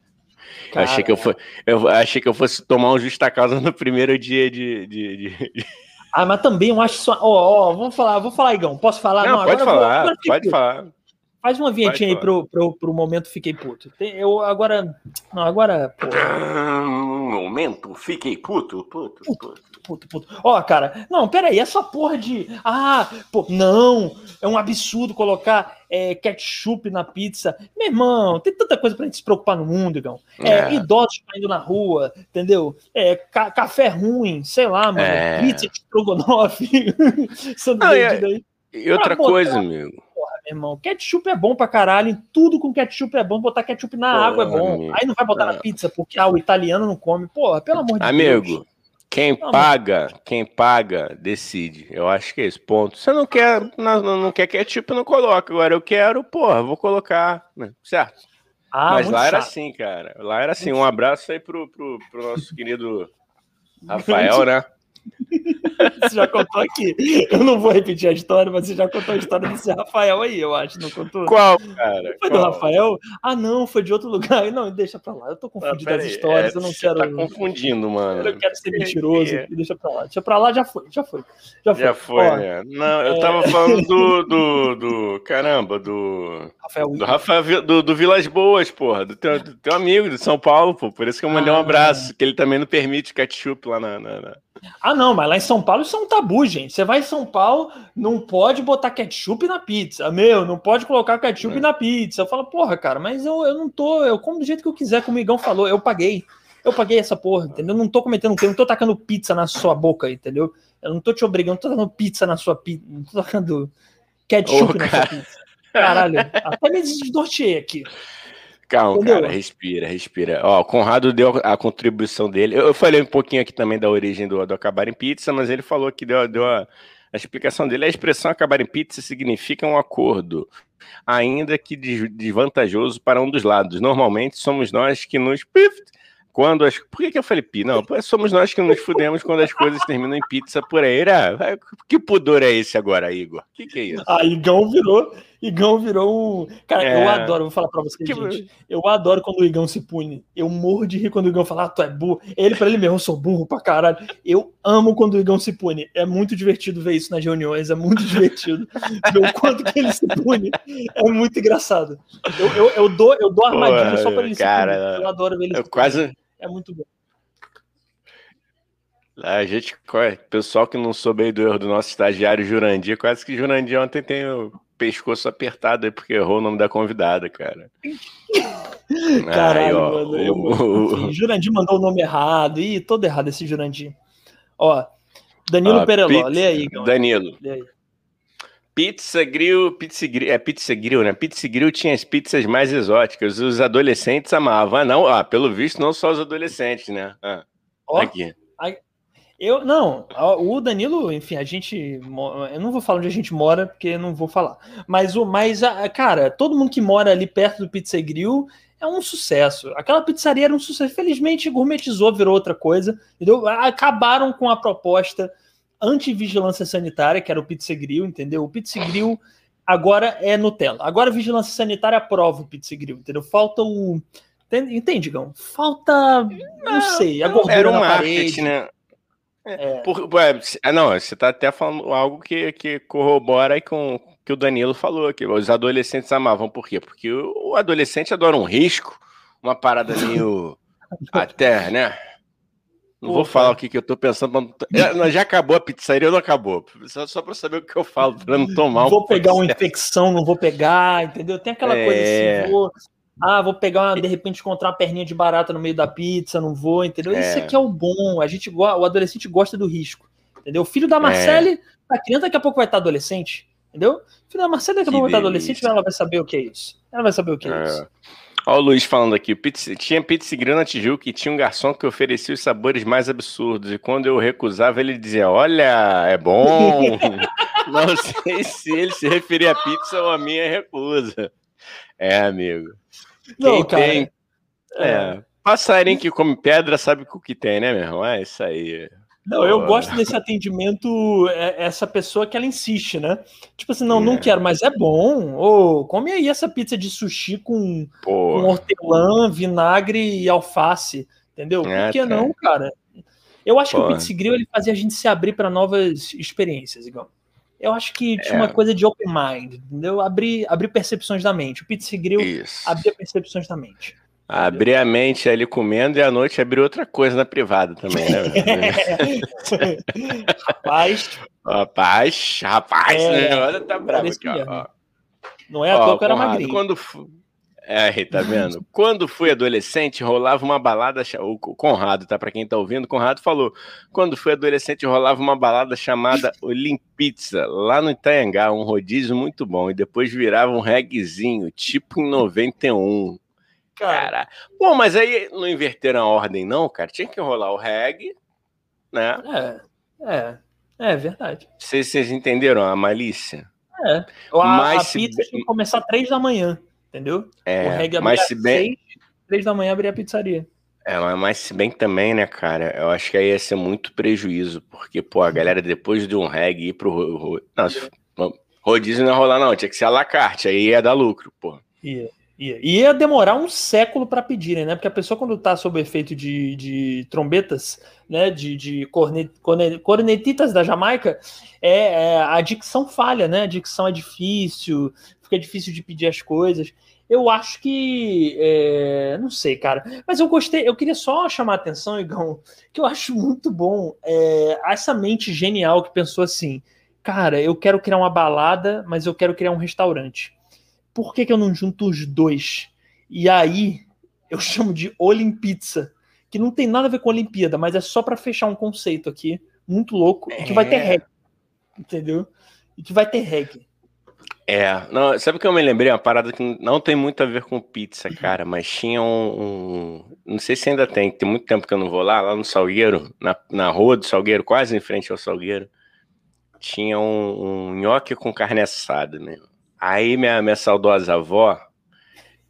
Eu achei, que eu, for, eu achei que eu fosse tomar um justa causa no primeiro dia de. de, de... Ah, mas também eu acho só. Ó, ó, vamos falar, vou falar, Igão. Posso falar? Não, não pode falar, vou, pode falar. Faz uma vinhetinha aí pro, pro, pro momento Fiquei Puto. Eu agora. Não, agora. Porra. Momento Fiquei Puto, puto, puto. Puto, puto, Ó, cara, não, peraí, essa porra de. Ah, pô, não, é um absurdo colocar é, ketchup na pizza. Meu irmão, tem tanta coisa pra gente se preocupar no mundo, Igão. É, é. Idosos caindo na rua, entendeu? É, ca café ruim, sei lá, mano. É. Pizza de strogonoff. Sanduíche daí. E outra coisa, amigo irmão. Ketchup é bom pra caralho. Tudo com ketchup é bom. Botar ketchup na água é bom. Amigo. Aí não vai botar na pizza, porque ah, o italiano não come. Porra, pelo amor de amigo, Deus. Amigo, quem não, paga, mano. quem paga, decide. Eu acho que é esse ponto. Você não quer, não, não quer ketchup, não coloca. Agora eu quero, porra, vou colocar. Né? Certo? Ah, Mas lá chato. era assim, cara. Lá era assim. Um abraço aí pro, pro, pro nosso querido Rafael, né? Você já contou aqui. Eu não vou repetir a história, mas você já contou a história desse Rafael aí, eu acho, não contou? Qual, cara? Foi Qual? do Rafael? Ah, não, foi de outro lugar. Não, deixa pra lá. Eu tô confundindo ah, as histórias, é, eu não quero. Tá confundindo, mano. Eu quero ser mentiroso. É. Deixa pra lá. Deixa pra lá, já foi, já foi. Já foi, já foi Ó, né? Não, eu é... tava falando do, do, do. Caramba, do. Rafael do Rafael do, do Vilas Boas, porra. Do teu, do teu amigo de São Paulo, pô. Por isso que eu mandei ah, um abraço, que ele também não permite ketchup lá na... na, na... Ah, não, mas lá em São Paulo isso é um tabu, gente. Você vai em São Paulo, não pode botar ketchup na pizza. Meu, não pode colocar ketchup é. na pizza. Eu falo, porra, cara, mas eu, eu não tô, eu como do jeito que eu quiser, como o Migão falou, eu paguei. Eu paguei essa porra, entendeu? Eu não tô cometendo crime, não tô tacando pizza na sua boca, entendeu? Eu não tô te obrigando, não tô tacando pizza na sua pizza, não tô tacando ketchup oh, na sua pizza. Caralho, até me desnorteei aqui. Calma, Entendeu? cara, respira, respira. Ó, o Conrado deu a contribuição dele. Eu, eu, falei um pouquinho aqui também da origem do, do acabar em pizza, mas ele falou que deu, deu a, a explicação dele. A expressão acabar em pizza significa um acordo, ainda que desvantajoso para um dos lados. Normalmente somos nós que nos quando as. Por que, que eu falei pi? Não, somos nós que nos fudemos quando as coisas terminam em pizza por aí. Ah, que pudor é esse agora, Igor? O que, que é isso? Ah, Igão virou. Igão virou um. Cara, é... eu adoro, vou falar pra vocês, que... gente. Eu adoro quando o Igão se pune. Eu morro de rir quando o Igão fala, ah, tu é burro. Ele, pra ele mesmo, eu sou burro pra caralho. Eu amo quando o Igão se pune. É muito divertido ver isso nas reuniões, é muito divertido. ver o quanto que ele se pune. É muito engraçado. Eu, eu, eu dou, eu dou armadilha Pô, só pra ele cara, se punir. Eu adoro ver ele eu se quase é muito bom. A gente, pessoal que não soube do erro do nosso estagiário Jurandir, quase que Jurandir ontem tem o pescoço apertado aí porque errou o nome da convidada, cara. Caralho, ó, mano. O... Jurandir mandou o nome errado. Ih, todo errado esse Jurandir. Ó, Danilo ó, Pereló, lê aí. Danilo. Lê aí. Pizza Grill, Pizza Grill, é Pizza Grill, né? Pizza Grill tinha as pizzas mais exóticas, os adolescentes amavam. Ah, não, ah, pelo visto, não só os adolescentes, né? Ah, oh, aqui. Eu, não, o Danilo, enfim, a gente. Eu não vou falar onde a gente mora, porque não vou falar. Mas, o, mas cara, todo mundo que mora ali perto do Pizza Grill é um sucesso. Aquela pizzaria era um sucesso. Felizmente, gourmetizou, virou outra coisa. Entendeu? Acabaram com a proposta anti-vigilância sanitária, que era o Pizza Grill, entendeu? O Pizza Grill agora é Nutella. Agora a vigilância sanitária aprova o Pizza Grill, entendeu? Falta o. Entende, Gão? Falta. Não, sei, a gordura era um na marketing, né? É. Por, é, não, você está até falando algo que, que corrobora com que o Danilo falou, que os adolescentes amavam. Por quê? Porque o, o adolescente adora um risco, uma parada meio até, né? Não Pô, vou falar cara. o que, que eu tô pensando. É, já acabou a pizzaria ou não acabou? Só, só para saber o que eu falo, para não tomar um. Vou pegar uma infecção, não vou pegar, entendeu? Tem aquela é... coisa assim, vou. Ah, vou pegar, uma, de repente, encontrar uma perninha de barata no meio da pizza, não vou, entendeu? É. Isso aqui é o bom. A gente, o adolescente gosta do risco, entendeu? O filho da Marcele, a criança daqui a pouco vai estar adolescente, entendeu? O filho da Marcele daqui a pouco vai estar adolescente, ela vai saber o que é isso. Ela vai saber o que é, é. isso. Olha o Luiz falando aqui. Pizza, tinha pizza grill na Tijuca e tinha um garçom que oferecia os sabores mais absurdos. E quando eu recusava, ele dizia: Olha, é bom. Não sei se ele se referia a pizza ou a minha recusa. É, amigo. Não, Quem cara, tem. É. é. Passarinho que come pedra sabe o que tem, né, meu irmão? É isso aí. Não, eu gosto desse atendimento, é, essa pessoa que ela insiste, né? Tipo assim, não, é. não quero, mas é bom. Ou come aí essa pizza de sushi com, com hortelã, vinagre e alface, entendeu? Por é, que não, cara? Eu acho Pô. que o Pizza Grill ele fazia a gente se abrir para novas experiências, igual. Eu acho que tinha é. uma coisa de open mind, entendeu? Abrir, abrir percepções da mente. O Pizza Grill Isso. abria percepções da mente. Abrir a mente ali comendo e à noite abrir outra coisa na privada também, né? rapaz. Rapaz, rapaz, é, olha, tá bravo aqui, ó. Não é a toa que era magrinho. Quando, é, tá vendo? Quando fui adolescente, rolava uma balada. O Conrado, tá? Pra quem tá ouvindo, Conrado falou. Quando fui adolescente, rolava uma balada chamada Olimpizza, lá no Itaiangá, um rodízio muito bom. E depois virava um reggaezinho, tipo em 91. Cara. Bom, mas aí não inverteram a ordem, não, cara. Tinha que rolar o reggae, né? É, é. É verdade. Vocês, vocês entenderam a malícia? É. A, mas a pizza se... tinha que começar três da manhã entendeu? É, o reggae mas se bem... três da manhã abrir a pizzaria. É, mas se bem também, né, cara, eu acho que aí ia ser muito prejuízo, porque, pô, a galera depois de um reggae ir pro... Não, rodízio não ia rolar não, tinha que ser a la carte, aí ia dar lucro, pô. Ia, ia demorar um século para pedirem, né? Porque a pessoa, quando tá sob efeito de, de trombetas, né? De, de cornet, cornetitas da Jamaica, é, é, a dicção falha, né? A dicção é difícil, fica difícil de pedir as coisas. Eu acho que. É, não sei, cara. Mas eu gostei. Eu queria só chamar a atenção, Igão, que eu acho muito bom é, essa mente genial que pensou assim: cara, eu quero criar uma balada, mas eu quero criar um restaurante por que, que eu não junto os dois? E aí eu chamo de Olimpizza, que não tem nada a ver com Olimpíada, mas é só para fechar um conceito aqui, muito louco, é. que vai ter é. reggae. Entendeu? E que vai ter reggae. É, não, sabe que eu me lembrei? Uma parada que não tem muito a ver com pizza, uhum. cara, mas tinha um, um, Não sei se ainda tem, tem muito tempo que eu não vou lá, lá no Salgueiro, na, na rua do Salgueiro, quase em frente ao Salgueiro, tinha um, um nhoque com carne assada, meu. Aí minha, minha saudosa avó,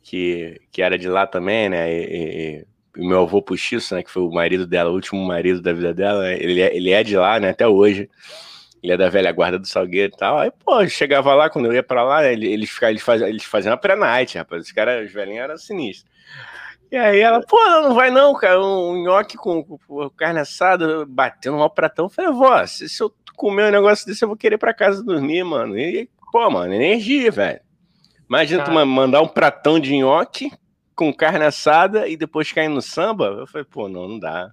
que, que era de lá também, né? E, e, meu avô Puxiço, né? Que foi o marido dela, o último marido da vida dela, ele é, ele é de lá, né? Até hoje. Ele é da velha guarda do Salgueiro e tal. Aí, pô, chegava lá, quando eu ia pra lá, eles, eles, eles, faziam, eles faziam uma pré-night, rapaz. Os caras, os velhinhos eram sinistros. E aí ela, pô, não vai não, cara. Um nhoque com, com carne assada, batendo um pratão. Eu falei, vó, se, se eu comer um negócio desse, eu vou querer pra casa dormir, mano. E Pô, mano, energia, velho. Imagina Cara. tu mandar um pratão de nhoque com carne assada e depois cair no samba. Eu falei, pô, não, não dá.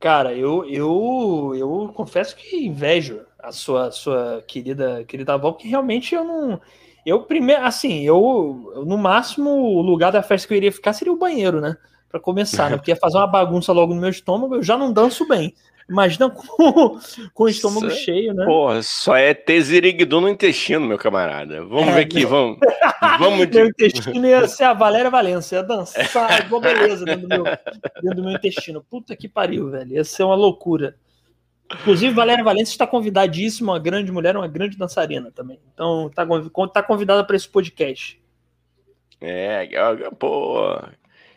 Cara, eu, eu, eu confesso que invejo a sua, sua querida, querida avó, porque realmente eu não. Eu primeiro, assim, eu, no máximo o lugar da festa que eu iria ficar seria o banheiro, né? Para começar, né? Porque ia fazer uma bagunça logo no meu estômago, eu já não danço bem. Imagina com, com o estômago cheio, né? Porra, só é tesirigdu no intestino, meu camarada. Vamos é, ver aqui, vamos. vamos de... Meu intestino ia ser a Valéria Valença, ia dançar igual beleza dentro do, meu, dentro do meu intestino. Puta que pariu, velho. Ia ser uma loucura. Inclusive, Valéria Valença está convidadíssima, uma grande mulher, uma grande dançarina também. Então, tá, tá convidada para esse podcast. É, pô.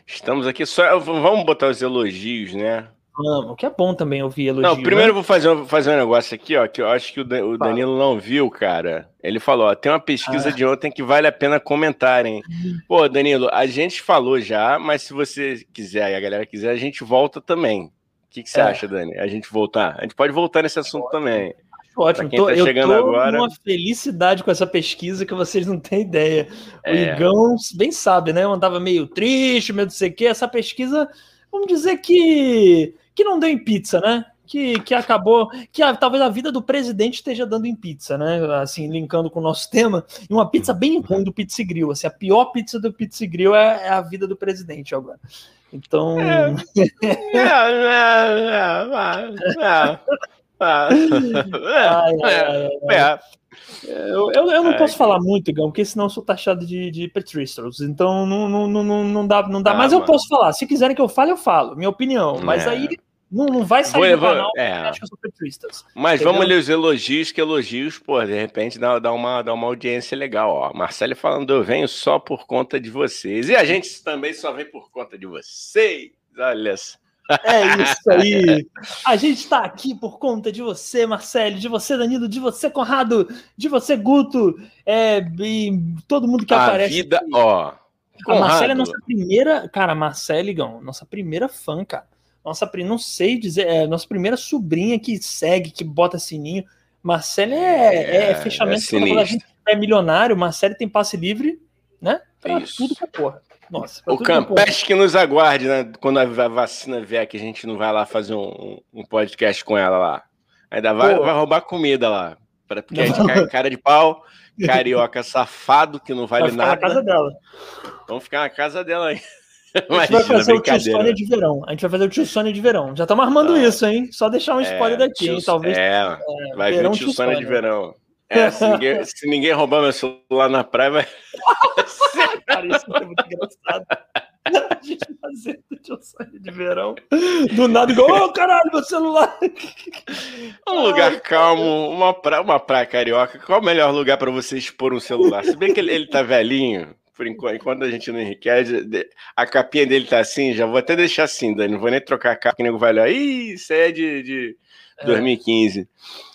Estamos aqui só. Vamos botar os elogios, né? O que é bom também ouvir elogio. Não, primeiro né? eu vou fazer, vou fazer um negócio aqui, ó, que eu acho que o, o Danilo não viu, cara. Ele falou, ó, tem uma pesquisa ah. de ontem que vale a pena comentarem. Pô, Danilo, a gente falou já, mas se você quiser e a galera quiser, a gente volta também. O que, que você é. acha, Dani? A gente voltar? A gente pode voltar nesse assunto também. Ótimo, tô, tá eu tô agora... uma felicidade com essa pesquisa que vocês não têm ideia. O é. Igão bem sabe, né? Eu andava meio triste, meio não sei o quê. Essa pesquisa, vamos dizer que que não deu em pizza, né? Que, que acabou, que a, talvez a vida do presidente esteja dando em pizza, né? Assim, linkando com o nosso tema, e uma pizza bem ruim do Pizza Grill. Assim, a pior pizza do Pizza Grill é, é a vida do presidente agora. Então. É, eu, eu, eu, não posso falar muito, Gão, porque senão eu sou taxado de, de Petristos. Então não, não, não, não dá, não dá. Ah, mas eu mano. posso falar. Se quiserem que eu fale, eu falo. Minha opinião. Mas é. aí não, não vai sair vou, do canal é. acho que. Mas entendeu? vamos ler os elogios, que elogios, pô, de repente dá, dá, uma, dá uma audiência legal, ó. Marcelo falando, eu venho só por conta de vocês. E a gente também só vem por conta de vocês. Olha só. É isso aí. A gente está aqui por conta de você, Marcelo, de você, Danilo, de você, Conrado, de você, Guto, é, e todo mundo que a aparece. Vida, aqui. ó. A Marcela é nossa primeira, cara, Marcela, Igão, nossa primeira fã, cara. Nossa, não sei dizer, é nossa primeira sobrinha que segue, que bota sininho. Marcela é, é, é fechamento é quando a gente é milionário, Marcela tem passe livre, né? Pra Isso. tudo pra porra. Nossa, o Campeste que nos aguarde, né? Quando a vacina vier, que a gente não vai lá fazer um, um podcast com ela lá. Ainda vai, vai roubar comida lá. Porque a gente cai cara de pau, carioca safado, que não vale nada. na casa dela. Vamos ficar na casa dela aí. a gente vai fazer o tio Sônia de verão. A gente vai fazer o tio Sônia de verão. Já estamos armando ah, isso, hein? Só deixar um é, spoiler é, daqui, hein? Talvez. É, é vai vir o tio Sônia de verão. É, se, ninguém, se ninguém roubar meu celular na praia, vai. Cara, isso é muito engraçado. A gente fazendo tio Sônia de verão. Do nada, igual, ô oh, caralho, meu celular. Um lugar Ai, calmo, uma praia, uma praia carioca. Qual o melhor lugar para você expor um celular? Se bem que ele, ele tá velhinho, por enquanto, enquanto a gente não enriquece, a capinha dele tá assim, já vou até deixar assim, Dani, não vou nem trocar a capa, que nego vai olhar, ih, isso é de, de 2015.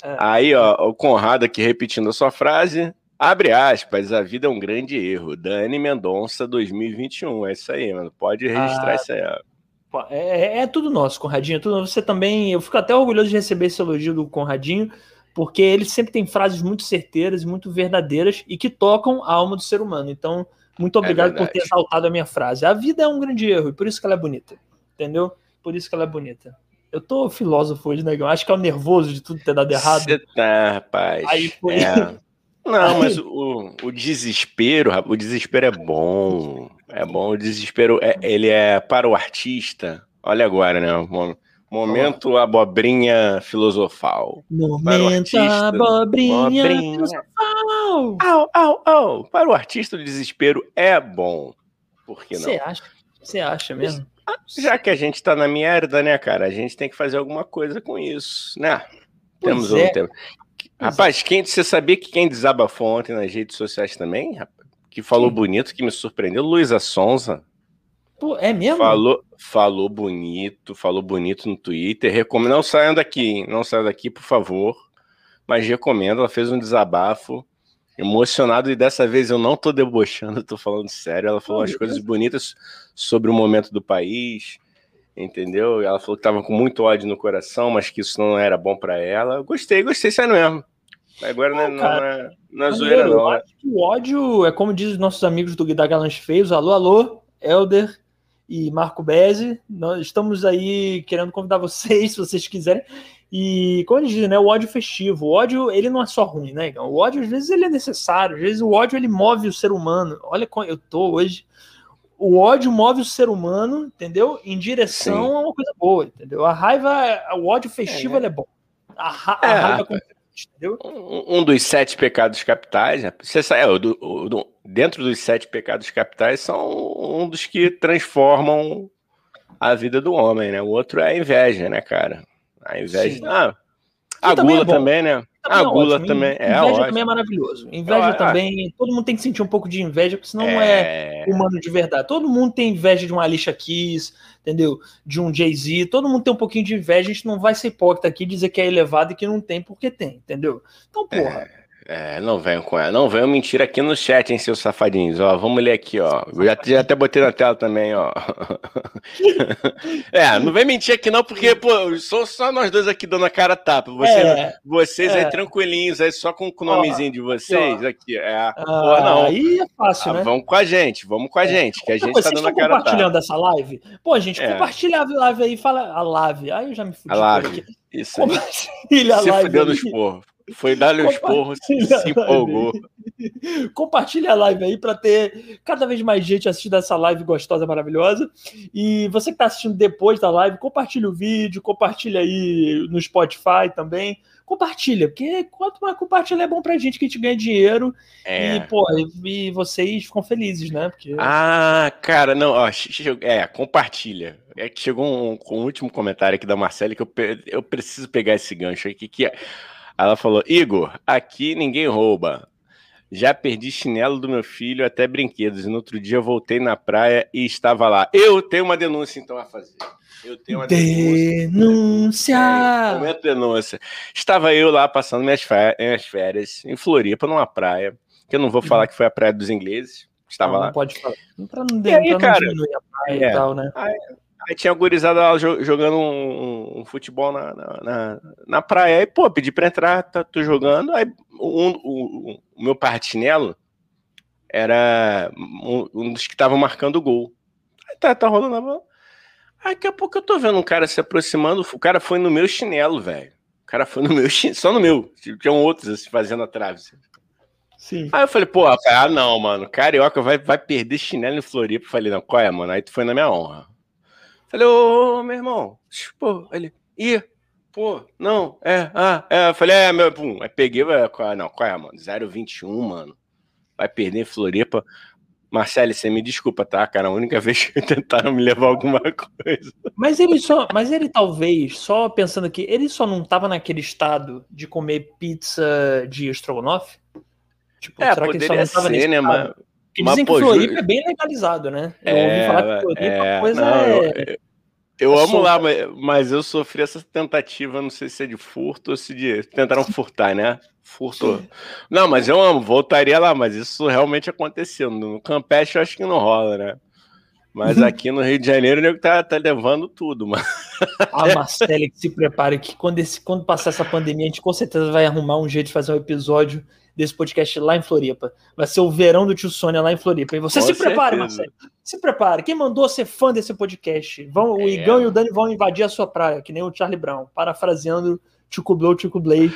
É. é. Aí, ó, o Conrado aqui repetindo a sua frase, abre aspas, a vida é um grande erro, Dani Mendonça 2021, é isso aí, mano, pode registrar ah, isso aí, ó. É, é, é, tudo nosso, Conradinho, é tudo Você também, eu fico até orgulhoso de receber esse elogio do Conradinho, porque ele sempre tem frases muito certeiras, muito verdadeiras e que tocam a alma do ser humano. Então, muito é obrigado é por ter exaltado a minha frase. A vida é um grande erro e por isso que ela é bonita. Entendeu? Por isso que ela é bonita. Eu tô filósofo hoje, negão. Acho que é o nervoso de tudo ter dado errado. Você tá, rapaz. Aí foi. É. Não, mas o, o desespero, o desespero é bom. É bom. O desespero, é, ele é para o artista. Olha agora, né? Momento abobrinha filosofal. Momento abobrinha, abobrinha filosofal. Au, au, au. Para o artista, o desespero é bom. Por que não? Você acha? Você acha mesmo? Ah, já que a gente está na merda, né, cara? A gente tem que fazer alguma coisa com isso, né? Pois Temos é. um tempo. Rapaz, quem, você sabia que quem desabafou ontem nas redes sociais também? Que falou Sim. bonito, que me surpreendeu? Luísa Sonza. Pô, é mesmo? Falou, falou bonito, falou bonito no Twitter. Recomendo, não saiam daqui, não saiam daqui, por favor. Mas recomendo, ela fez um desabafo emocionado e dessa vez eu não tô debochando, tô falando sério. Ela falou as coisas bonitas sobre o momento do país, entendeu? Ela falou que tava com muito ódio no coração, mas que isso não era bom para ela. gostei, gostei, sério mesmo. Agora não, é, não, é, não é zoeira, não. Né? O ódio é como dizem os nossos amigos do da Galãs Feios. Alô, alô, Elder e Marco Bezzi. Nós estamos aí querendo convidar vocês, se vocês quiserem. E, como eles dizem, né, o ódio festivo. O ódio, ele não é só ruim, né? O ódio, às vezes, ele é necessário. Às vezes, o ódio, ele move o ser humano. Olha como eu tô hoje. O ódio move o ser humano, entendeu? Em direção Sim. a uma coisa boa, entendeu? A raiva, o ódio festivo, é, né? ele é bom. A, ra é, a raiva entendeu? Um, um, dos sete pecados capitais, né? Você sabe, é, do, do, dentro dos sete pecados capitais, são um dos que transformam a vida do homem, né? O outro é a inveja, né, cara? A inveja. Ah, a também gula é também, né? Também a é gula ótimo. também é Inveja ótimo. também é maravilhoso. Inveja é, também, todo mundo tem que sentir um pouco de inveja, porque senão não é, é humano de verdade. Todo mundo tem inveja de uma Alicia Keys, entendeu? De um Jay-Z, todo mundo tem um pouquinho de inveja, a gente não vai ser hipócrita aqui dizer que é elevado e que não tem porque tem, entendeu? Então, porra. É. É, não venham com ela. Não venham mentir aqui no chat, hein, seus safadinhos. Ó, vamos ler aqui, ó. Eu já, já até botei na tela também, ó. é, não vem mentir aqui não, porque, pô, sou só nós dois aqui dando a cara tapa. Você, é, vocês é. aí tranquilinhos, aí só com o nomezinho de vocês aqui. É, ah, não. Aí é fácil, ah, né? Vamos com a gente, vamos com a é. gente, que a gente tá dando a cara tapa. compartilhando essa live? Pô, gente, é. compartilha a live aí, fala a live. Aí eu já me fudi. A live. Isso aí. Compartilha a live. Se fudeu no esporro. Foi dar-lhe os porros, se empolgou. Compartilha a live aí para ter cada vez mais gente assistindo essa live gostosa, maravilhosa. E você que está assistindo depois da live, compartilha o vídeo, compartilha aí no Spotify também. Compartilha, porque quanto mais compartilha é bom pra gente que a gente ganha dinheiro é. e, pô, e vocês ficam felizes, né? Porque... Ah, cara, não, ó, é, compartilha. É que chegou um, um último comentário aqui da Marcela que eu, eu preciso pegar esse gancho aqui, que é ela falou: Igor, aqui ninguém rouba. Já perdi chinelo do meu filho, até brinquedos. E no outro dia eu voltei na praia e estava lá. Eu tenho uma denúncia então a fazer. Eu tenho uma denúncia. Denúncia! É, momento denúncia. Estava eu lá passando minhas férias, em Floripa, numa praia, que eu não vou falar que foi a praia dos ingleses. Estava não, lá. Não pode falar. Pra não, e aí, cara, diminuir a praia é, e tal, né? Aí, aí tinha gurizada lá jogando um, um futebol na, na, na, na, praia. Aí, pô, pedi pra entrar, tá, tô jogando. Aí um, um, o meu partinelo era um, um dos que estavam marcando o gol. Aí tá, tá rolando a bola. Aí daqui a pouco eu tô vendo um cara se aproximando. O cara foi no meu chinelo, velho. O cara foi no meu chinelo, só no meu. Tinham outros assim, fazendo a trave. Sim. Aí eu falei, pô, ah, não, mano, carioca vai, vai perder chinelo em Floripa. Eu falei, não, qual é, mano? Aí tu foi na minha honra. Falei, ô, meu irmão, pô, ele, ih, pô, não, é, ah, é. Eu falei, é, meu, pum. Aí peguei, não, qual é, mano? 021, mano. Vai perder em Floripa. Marcelo, você me desculpa, tá, cara? A única vez que tentaram me levar alguma coisa. Mas ele só, mas ele talvez, só pensando aqui, ele só não tava naquele estado de comer pizza de estrogonofe? Tipo, é, será que ele só não tava ser, né, mano? Porque dizem que Floripa é bem legalizado, né? Eu é, ouvi falar que Floripa é, coisa não, é... Eu, eu é amo lá, mas, mas, eu sofri essa tentativa, não sei se é de furto ou se de... Tentaram furtar, né? Furto. Não, mas eu amo, voltaria lá, mas isso realmente aconteceu. No Campeche eu acho que não rola, né? Mas aqui no Rio de Janeiro o nego tá, tá levando tudo, mano. A Marcele, que se prepare que quando, esse, quando passar essa pandemia, a gente com certeza vai arrumar um jeito de fazer um episódio desse podcast lá em Floripa. Vai ser o verão do tio Sônia lá em Floripa. E você Com se certeza. prepare, Marcelo. Se prepare. Quem mandou ser fã desse podcast? Vão, é. O Igão e o Dani vão invadir a sua praia, que nem o Charlie Brown, parafraseando Tico Blow, Tico Blay.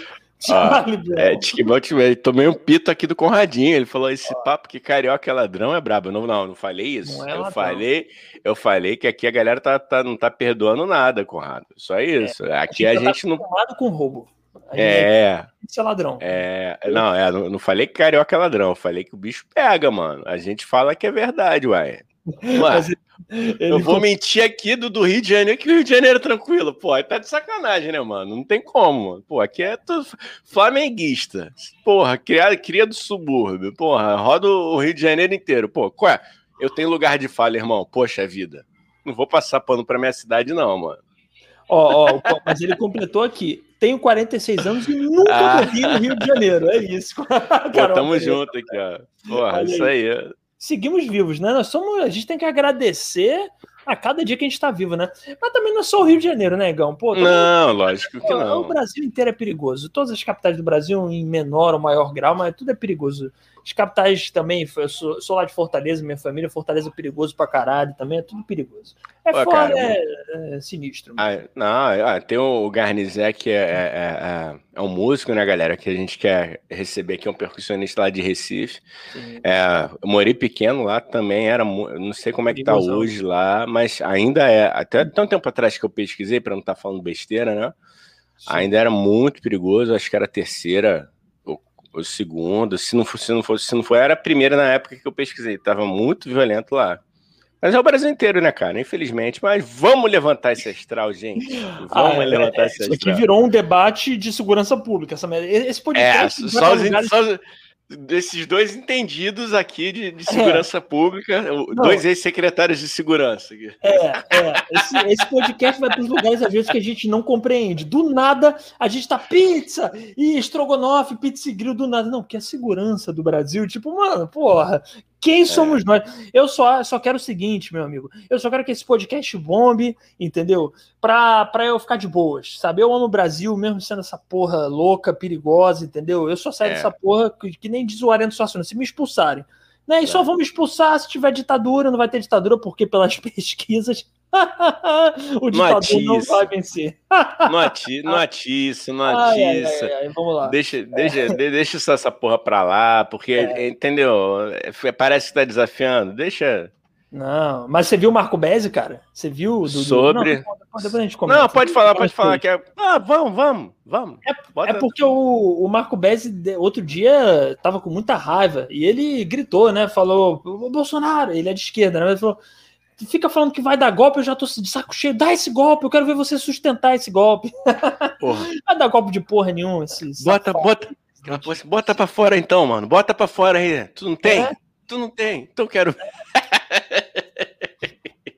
Ah, é, tomei um pito aqui do Conradinho. Ele falou: esse ah. papo que carioca é ladrão é brabo. Não, não, não falei isso. Não é eu falei, eu falei que aqui a galera tá, tá, não tá perdoando nada, Conrado. Só é. isso. É, aqui a gente, a gente tá não. com roubo. É. Isso é ladrão. É, não, é, não, não falei que carioca é ladrão, falei que o bicho pega, mano. A gente fala que é verdade, uai. Mas eu vou mentir aqui do, do Rio de Janeiro, que o Rio de Janeiro é tranquilo. Pô, aí tá de sacanagem, né, mano? Não tem como, mano. Pô, aqui é tudo flamenguista. Porra, cria, cria do subúrbio. Porra, roda o Rio de Janeiro inteiro. Pô, qual é? Eu tenho lugar de fala, irmão. Poxa vida. Não vou passar pano pra minha cidade, não, mano. Ó, ó, mas ele completou aqui tenho 46 anos e nunca ah. morri no Rio de Janeiro. É isso. Pô, tamo junto aqui, ó. Porra, isso aí. Seguimos vivos, né? Nós somos, a gente tem que agradecer a cada dia que a gente tá vivo, né? Mas também não é só o Rio de Janeiro, né, Gão? Pô, não, lógico que não. O Brasil inteiro é perigoso. Todas as capitais do Brasil, em menor ou maior grau, mas tudo é perigoso. As capitais também, eu sou, sou, lá de Fortaleza, minha família, Fortaleza é perigoso pra caralho também, é tudo perigoso. É Pô, fora, cara, é, é, sinistro. Ah, não, ah, tem o Garnizé, que é, é, é, é, um músico, né, galera, que a gente quer receber aqui, é um percussionista lá de Recife. É, eu morei pequeno lá também, era, não sei como é que tá hoje lá, mas ainda é, até tanto tempo atrás que eu pesquisei, para não estar tá falando besteira, né, Sim. ainda era muito perigoso, acho que era a terceira o segundo, se não fosse, se não fosse, se não for, era a primeira na época que eu pesquisei, tava muito violento lá. Mas é o Brasil inteiro, né, cara? Infelizmente. Mas vamos levantar esse astral, gente. Vamos ah, é, levantar é, esse astral. Isso aqui virou um debate de segurança pública. Essa, esse podcast. É, só, os, lugares... só, desses dois entendidos aqui de, de segurança é. pública, Não. dois ex-secretários de segurança. É, é. Esse, esse podcast vai para os lugares, às vezes, que a gente não compreende. Do nada, a gente tá pizza e estrogonofe, pizza e grill, do nada. Não, porque a segurança do Brasil, tipo, mano, porra, quem é. somos nós? Eu só, só quero o seguinte, meu amigo. Eu só quero que esse podcast bombe, entendeu? Pra, pra eu ficar de boas, sabe? Eu amo o Brasil, mesmo sendo essa porra louca, perigosa, entendeu? Eu só saio é. dessa porra que, que nem diz o Arento Suassuna, se me expulsarem. Né? E é. só vão me expulsar se tiver ditadura, não vai ter ditadura, porque pelas pesquisas o ditador não, não vai vencer. atiça, não atiça. Ai, ai, ai, vamos lá. Deixa, deixa, deixa só essa porra pra lá, porque, é. entendeu? Parece que tá desafiando. Deixa. Não, mas você viu o Marco Bezzi, cara? Você viu? Do, Sobre. Não, depois a gente comenta. Não, pode falar, pode falar. Que é... Ah, vamos, vamos, vamos. É, é porque o, o Marco Bezzi, outro dia, tava com muita raiva e ele gritou, né? Falou, o Bolsonaro, ele é de esquerda, né? Ele falou fica falando que vai dar golpe, eu já tô de saco cheio. Dá esse golpe, eu quero ver você sustentar esse golpe. Porra. vai dar golpe de porra nenhuma. Esse bota, bota, bota pra fora então, mano. Bota pra fora aí. Tu não tem? É? Tu não tem. Então eu quero.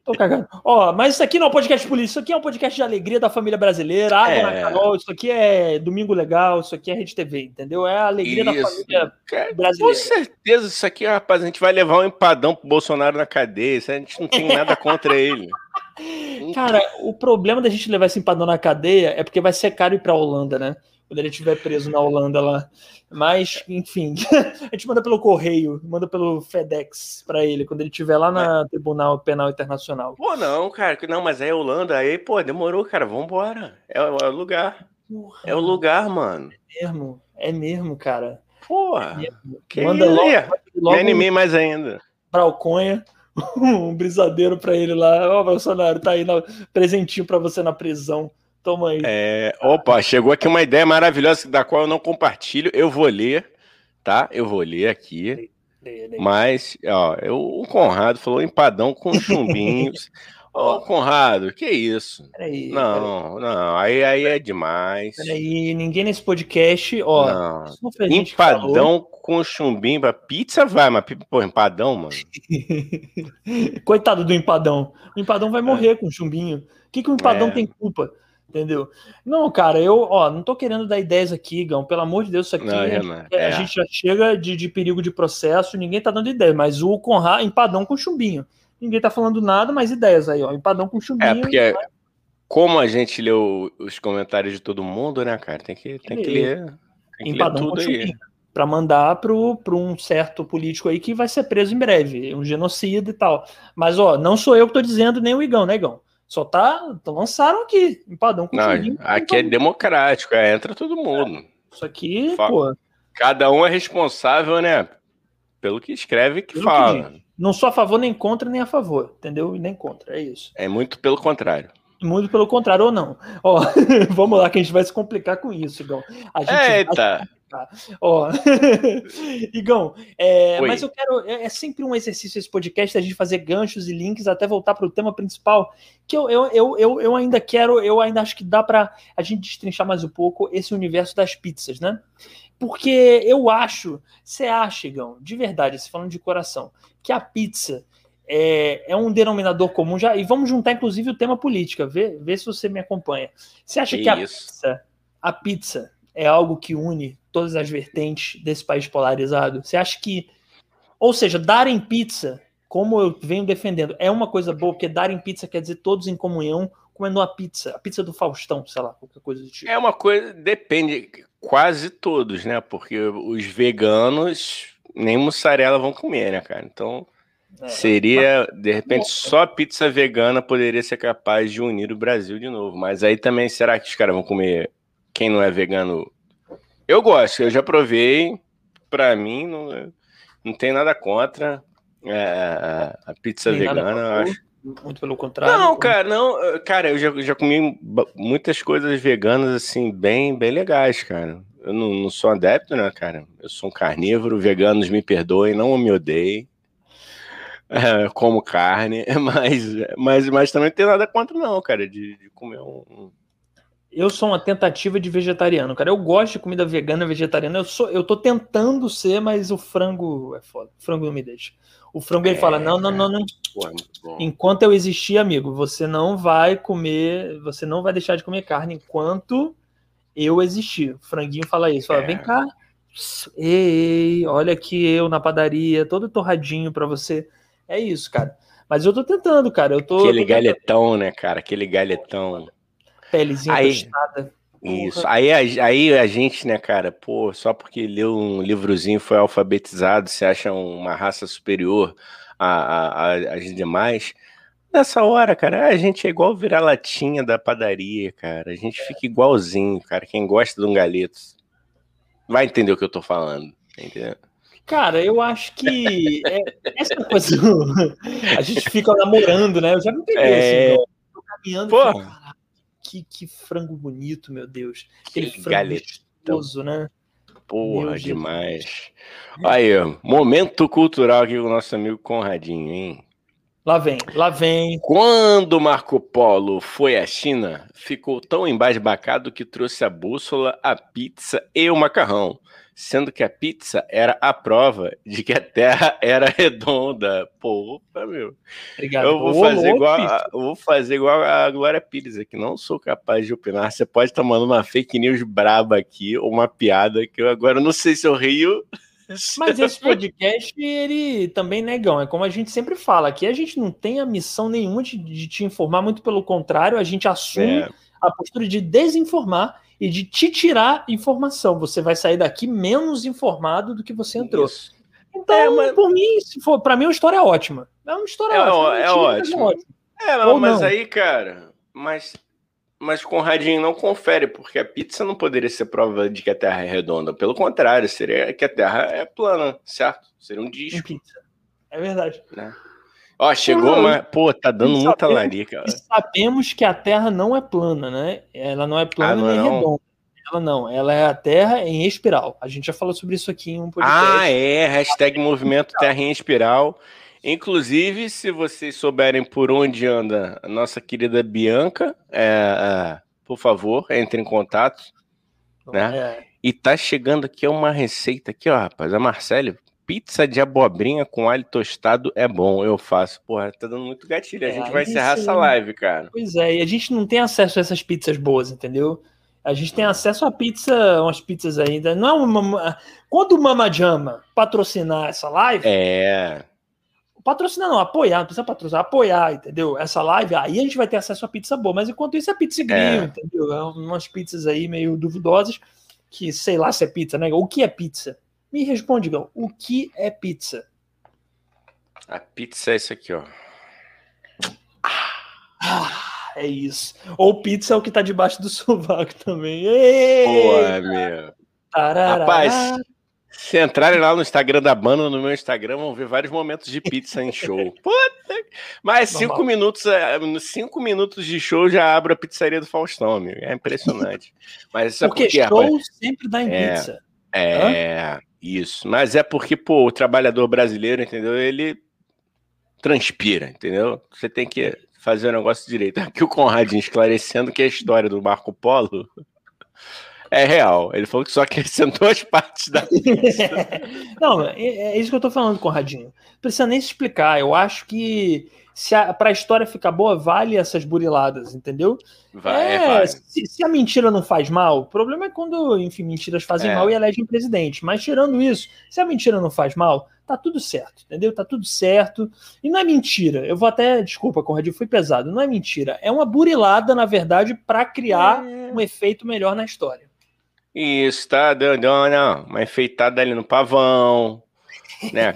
Tô cagando. Ó, mas isso aqui não é um podcast de polícia, isso aqui é um podcast de alegria da família brasileira. Água é. na Carol, isso aqui é Domingo Legal, isso aqui é Rede TV, entendeu? É a alegria isso. da família brasileira. Com certeza, isso aqui, rapaz, a gente vai levar um empadão pro Bolsonaro na cadeia. A gente não tem nada contra ele. Cara, o problema da gente levar esse empadão na cadeia é porque vai ser caro ir pra Holanda, né? Quando ele estiver preso na Holanda lá. Mas, enfim, a gente manda pelo correio, manda pelo FedEx para ele, quando ele estiver lá na é. Tribunal Penal Internacional. Pô, não, cara, não, mas é Holanda, aí, pô, demorou, cara, vambora. É, é o lugar. Porra. É o lugar, mano. É mesmo, é mesmo, cara. Porra, é mesmo. que manda logo, logo, Me animei mais ainda. Bralconha, um brisadeiro para ele lá. Ó, oh, Bolsonaro, tá aí, na, presentinho para você na prisão. Toma aí. É, opa, chegou aqui uma ideia maravilhosa da qual eu não compartilho. Eu vou ler, tá? Eu vou ler aqui. Mas, ó, eu, o Conrado falou empadão com chumbinhos. Ô, oh, Conrado, que isso? Peraí, não, peraí. não, aí, aí é demais. Peraí, ninguém nesse podcast, ó. Empadão com chumbinho pra pizza vai, mas, pô, empadão, mano. Coitado do empadão. O empadão vai morrer é. com chumbinho. O que, que o empadão é. tem culpa? Entendeu? Não, cara, eu, ó, não tô querendo dar ideias aqui, Gão. Pelo amor de Deus, isso aqui não, é, é. a gente já chega de, de, perigo de processo, ninguém tá dando ideia, mas o Conrad, empadão com chumbinho. Ninguém tá falando nada, mas ideias aí, ó. Empadão com chumbinho. É, porque como a gente leu os comentários de todo mundo, né, cara? Tem que, tem que ler. Tem que ler tudo aí. Pra mandar pro, pro um certo político aí que vai ser preso em breve, um genocida e tal. Mas, ó, não sou eu que tô dizendo, nem o Igão, né, Igão? Só tá. Lançaram aqui, empadão com Não, Aqui é democrático, é, entra todo mundo. Isso aqui, pô. Cada um é responsável, né? Pelo que escreve que pelo fala. Que não sou a favor nem contra, nem a favor, entendeu? E nem contra, é isso. É muito pelo contrário. Muito pelo contrário, ou não. Ó, vamos lá, que a gente vai se complicar com isso, Igão. A gente Eita! Ó, Igão, é, mas eu quero. É, é, sempre um exercício esse podcast a gente fazer ganchos e links até voltar para o tema principal. Que eu, eu, eu, eu, eu ainda quero, eu ainda acho que dá para a gente destrinchar mais um pouco esse universo das pizzas, né? Porque eu acho, você acha, Igão, de verdade, se falando de coração, que a pizza é, é, um denominador comum já. E vamos juntar, inclusive, o tema política. Vê, vê se você me acompanha. Você acha que, que a pizza, a pizza é algo que une todas as vertentes desse país polarizado? Você acha que, ou seja, dar em pizza, como eu venho defendendo, é uma coisa boa, porque dar em pizza quer dizer todos em comunhão comendo a pizza, a pizza do Faustão, sei lá, qualquer coisa do tipo. É uma coisa, depende, quase todos, né? Porque os veganos nem mussarela vão comer, né, cara? Então, é, seria, de repente, só pizza vegana poderia ser capaz de unir o Brasil de novo. Mas aí também, será que os caras vão comer quem não é vegano eu gosto, eu já provei. Para mim, não, não tem nada contra é, a pizza tem vegana. Acho. Muito pelo contrário. Não, cara, não. Cara, eu já, já comi muitas coisas veganas, assim, bem, bem legais, cara. Eu não, não sou adepto, né, cara? Eu sou um carnívoro, veganos me perdoem, não me odeiem. É, como carne, mas, mas, mas também não tem nada contra, não, cara, de, de comer um, eu sou uma tentativa de vegetariano, cara. Eu gosto de comida vegana, vegetariana. Eu sou, eu tô tentando ser, mas o frango é foda. O frango não me deixa. O frango é, ele fala: "Não, não, não, não. Enquanto eu existir, amigo, você não vai comer, você não vai deixar de comer carne enquanto eu existir." O franguinho fala isso, fala: é. "Vem cá. Ei, olha aqui eu na padaria, todo torradinho para você." É isso, cara. Mas eu tô tentando, cara. Eu tô Aquele tô galhetão, né, cara? Aquele galhetão. Pelezinha aí, tostada. Isso. Aí, aí a gente, né, cara, pô, só porque leu um livrozinho foi alfabetizado, se acha uma raça superior às demais. Nessa hora, cara, a gente é igual virar latinha da padaria, cara. A gente fica igualzinho, cara. Quem gosta de um galeto vai entender o que eu tô falando, entendeu? Cara, eu acho que é, essa coisa. a gente fica namorando, né? Eu já me peguei é... assim, tô caminhando. Pô. Fico, que, que frango bonito, meu Deus. Aquele que frango gostoso, né? Porra, demais. Aí, momento cultural aqui com o nosso amigo Conradinho, hein? Lá vem, lá vem. Quando Marco Polo foi à China, ficou tão embasbacado que trouxe a bússola, a pizza e o macarrão. Sendo que a pizza era a prova de que a Terra era redonda. Pô, meu. Obrigado. Eu vou fazer, igual, a, vou fazer igual a Glória Pires aqui. Não sou capaz de opinar. Você pode estar mandando uma fake news braba aqui, ou uma piada que eu agora não sei se eu rio. Mas esse podcast, ele também, negão, é como a gente sempre fala, aqui a gente não tem a missão nenhuma de, de te informar, muito pelo contrário, a gente assume é. a postura de desinformar e de te tirar informação. Você vai sair daqui menos informado do que você entrou. Isso. Então, é, mas... por mim, se for, para mim, a história é ótima. É uma história é, ótima. É, é ótima. É, Ou mas não. aí, cara, mas, mas Conradinho não confere, porque a pizza não poderia ser prova de que a Terra é redonda. Pelo contrário, seria que a Terra é plana, certo? Seria um disco. É verdade. Né? Ó, chegou uma. Pô, tá dando e muita sabemos, larica. Sabemos que a Terra não é plana, né? Ela não é plana ah, não nem é redonda. Ela não, ela é a Terra em espiral. A gente já falou sobre isso aqui em um podcast. Ah, é. Hashtag movimento Terra em espiral. Inclusive, se vocês souberem por onde anda a nossa querida Bianca, é, é, por favor, entre em contato. Né? É. E tá chegando aqui uma receita aqui, ó, rapaz. A Marcele pizza de abobrinha com alho tostado é bom, eu faço. Porra, tá dando muito gatilho. A é, gente vai encerrar essa live, cara. Pois é, e a gente não tem acesso a essas pizzas boas, entendeu? A gente tem acesso a pizza, umas pizzas ainda. Não é uma. Quando o Mama Jama patrocinar essa live. É. Patrocinar não, apoiar, não precisa patrocinar, apoiar, entendeu? Essa live, aí a gente vai ter acesso a pizza boa. Mas enquanto isso é pizza grill, é. entendeu? É umas pizzas aí meio duvidosas, que sei lá se é pizza, né? O que é pizza? Me responde, Gão, o que é pizza? A pizza é isso aqui, ó. Ah, é isso. Ou pizza é o que tá debaixo do sovaco também. Pô, é meu. Tarará. Rapaz, se entrarem lá no Instagram da banda, no meu Instagram, vão ver vários momentos de pizza em show. Puta. Mas cinco minutos, é, cinco minutos de show já abre a pizzaria do Faustão, amigo. É impressionante. Mas isso porque, é porque show rapaz, sempre dá em é, pizza. É. Hã? Isso, mas é porque, pô, o trabalhador brasileiro, entendeu? Ele transpira, entendeu? Você tem que fazer o negócio direito. Aqui o Conradinho esclarecendo que a história do Marco Polo é real. Ele falou que só acrescentou as partes da Não, é, é, isso que eu tô falando, Conradinho. Não precisa nem se explicar. Eu acho que se a, pra história ficar boa, vale essas buriladas, entendeu? Vai, é, vai. Se, se, a mentira não faz mal, o problema é quando, enfim, mentiras fazem é. mal e elegem presidente. Mas tirando isso, se a mentira não faz mal, tá tudo certo, entendeu? Tá tudo certo. E não é mentira. Eu vou até, desculpa, Conradinho, fui pesado. Não é mentira. É uma burilada, na verdade, para criar é. um efeito melhor na história. Isso, tá dando uma enfeitada ali no pavão, né?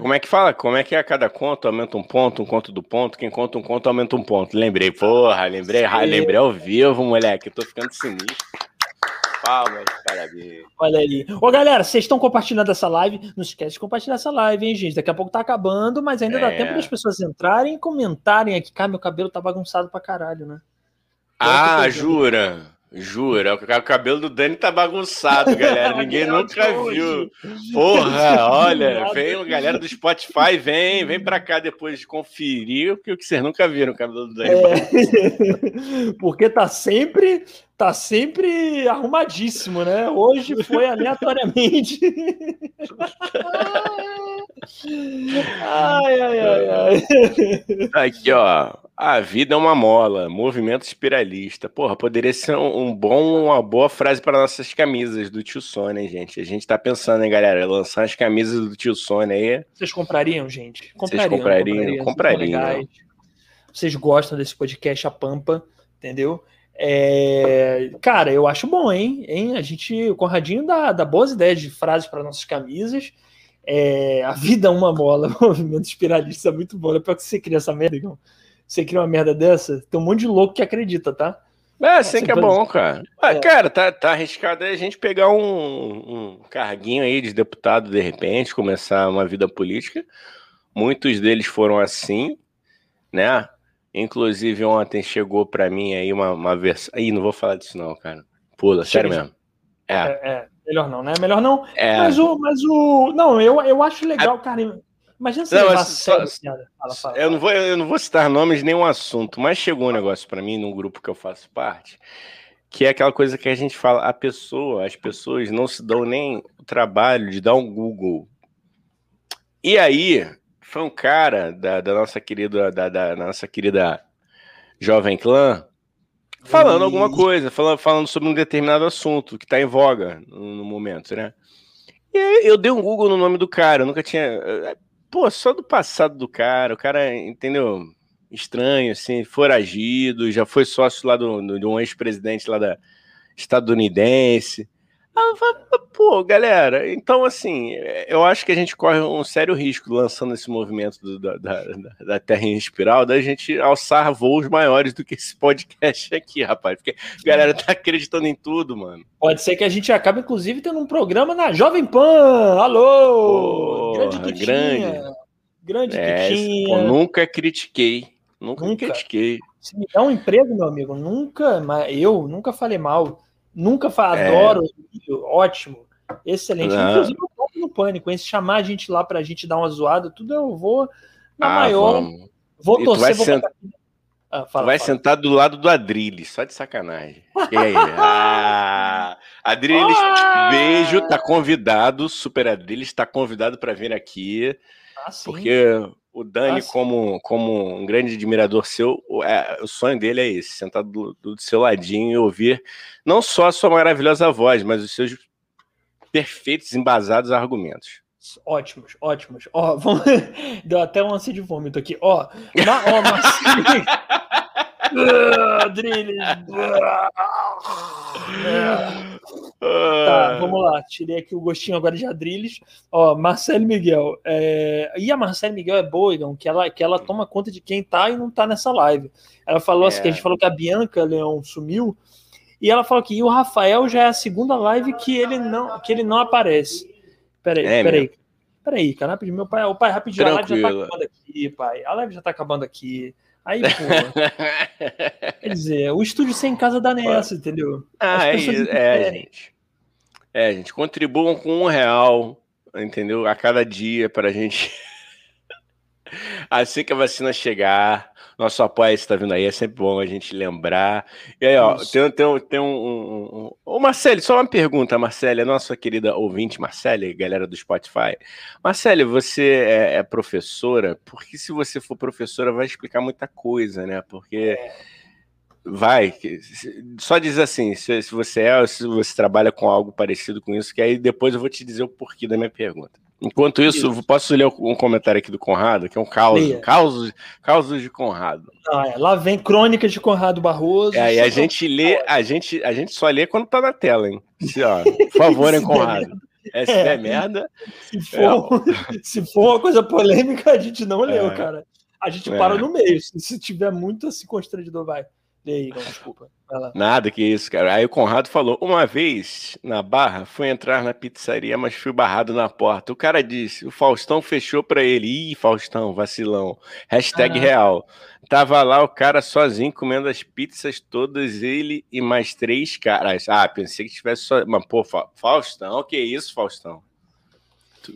Como é que fala? Como é que é cada conto? Aumenta um ponto, um conto do ponto. Quem conta um conto aumenta um ponto. Lembrei, porra, lembrei, lembrei ao vivo, moleque. Tô ficando sinistro. Palmas, parabéns. Olha aí. Ô, galera, vocês estão compartilhando essa live? Não esquece de compartilhar essa live, hein, gente? Daqui a pouco tá acabando, mas ainda é. dá tempo das pessoas entrarem e comentarem aqui. Cara, meu cabelo tá bagunçado pra caralho, né? Ah, jura? Jura, o cabelo do Dani tá bagunçado, galera. Ninguém nunca viu. Porra, olha, vem a galera do Spotify, vem, vem pra cá depois de conferir o que vocês nunca viram o cabelo do Dani. É, porque tá sempre, tá sempre arrumadíssimo, né? Hoje foi aleatoriamente. ai, ai, ai, ai. Aqui, ó. A vida é uma mola, movimento espiralista. Porra, poderia ser um, bom, uma boa frase para nossas camisas do tio Sônia, hein, gente? A gente tá pensando, hein, galera, lançar as camisas do tio Sônia aí. Vocês comprariam, gente? Comprariam. Vocês comprariam, comprariam. comprariam. Vocês gostam desse podcast A Pampa, entendeu? É... Cara, eu acho bom, hein? hein? A gente, o Conradinho dá, dá boas ideias de frases para nossas camisas. É... A vida é uma mola, movimento espiralista é muito bom. É para que você cria essa merda, então você cria uma merda dessa, tem um monte de louco que acredita, tá? É, sim que é bom, cara. É. Cara, tá, tá arriscado aí a gente pegar um, um carguinho aí de deputado de repente, começar uma vida política. Muitos deles foram assim, né? Inclusive ontem chegou para mim aí uma, uma versão. Ih, não vou falar disso não, cara. Pula, sério mesmo. É. é. É, melhor não, né? Melhor não. É. Mas o, mas o, não, eu, eu acho legal, a... cara. Imagina se não, só, fala, fala, eu, não vou, eu não vou citar nomes nem um assunto, mas chegou um negócio para mim num grupo que eu faço parte que é aquela coisa que a gente fala, a pessoa, as pessoas não se dão nem o trabalho de dar um Google. E aí, foi um cara da, da nossa querida, da, da, nossa querida Jovem Clã, falando alguma coisa, falando, falando sobre um determinado assunto que está em voga no, no, momento, né? E aí eu dei um Google no nome do cara, eu nunca tinha. Pô, só do passado do cara, o cara, entendeu? estranho, assim, foragido, já foi sócio lá do, do de um ex-presidente lá da estadunidense. Pô, galera, então assim, eu acho que a gente corre um sério risco lançando esse movimento do, da, da, da, Terra em espiral, da gente alçar voos maiores do que esse podcast aqui, rapaz. Porque a galera tá acreditando em tudo, mano. Pode ser que a gente acabe, inclusive, tendo um programa na Jovem Pan. Alô! Porra, grande Grande, grande é, pô, Nunca critiquei Nunca, nunca critiquei. Se me dá um emprego, meu amigo, nunca, eu nunca falei mal. Nunca falei, é. adoro, ótimo, excelente. Não. Inclusive, eu toco no pânico, hein? Se chamar a gente lá pra gente dar uma zoada, tudo eu vou na ah, maior. Vamos. Vou e torcer, vou sent... ah, fala, vai fala. sentar do lado do Adrilles, só de sacanagem. E aí? ah, Adrilles, ah! beijo, tá convidado, Super Adrilles tá convidado para vir aqui. Ah, porque o Dani, como, como um grande admirador seu, o, é, o sonho dele é esse: sentar do, do, seu ladinho e ouvir não só a sua maravilhosa voz, mas os seus perfeitos, embasados argumentos. Ótimos, ótimos. Ó, vamos... Deu até um ânsia de vômito aqui. Ó, na, ó mas... Tá, vamos lá. Tirei aqui o gostinho agora de Adrilles. Ó, Marcelo Miguel. É... E a Marcelo Miguel é boa, então, que ela, que ela toma conta de quem tá e não tá nessa live. Ela falou é. assim: que a gente falou que a Bianca Leão sumiu. E ela falou que o Rafael já é a segunda live que ele não, que ele não aparece. Peraí, é, peraí. Peraí, cara, rapidinho. Meu pai, o pai, rapidinho, Tranquilo. a live já tá acabando aqui, pai. A live já tá acabando aqui. Aí, pô. quer dizer, o estúdio sem casa dá nessa, entendeu? Ah, é, é, gente. É, gente, contribuam com um real, entendeu? A cada dia para a gente. assim que a vacina chegar, nosso apoio está vindo aí, é sempre bom a gente lembrar. E aí, ó, tem, tem, tem um, um, um. Ô, Marcelo, só uma pergunta, Marcelo, a nossa querida ouvinte, Marcele, galera do Spotify. Marcele, você é, é, professora? Porque se você for professora, vai explicar muita coisa, né? Porque. Vai, só diz assim, se, se você é, se você trabalha com algo parecido com isso, que aí depois eu vou te dizer o porquê da minha pergunta. Enquanto isso, isso. posso ler um comentário aqui do Conrado, que é um caos, caos, causos de Conrado. Ah, é. Lá vem crônicas de Conrado Barroso. É, e a gente lê, a gente, a gente só lê quando tá na tela, hein? Se, ó, por favor, hein, Conrado. É, se é. der merda. Se for, é. se for uma coisa polêmica, a gente não leu, é. cara. A gente para é. no meio. Se tiver muito assim constrangedor, vai. E aí, não, desculpa. Nada que isso, cara. Aí o Conrado falou: uma vez na Barra, fui entrar na pizzaria, mas fui barrado na porta. O cara disse: o Faustão fechou pra ele. Ih, Faustão, vacilão. Hashtag real. Tava lá o cara sozinho comendo as pizzas todas, ele e mais três caras. Ah, pensei que tivesse só. Mas, pô, Faustão, que isso, Faustão?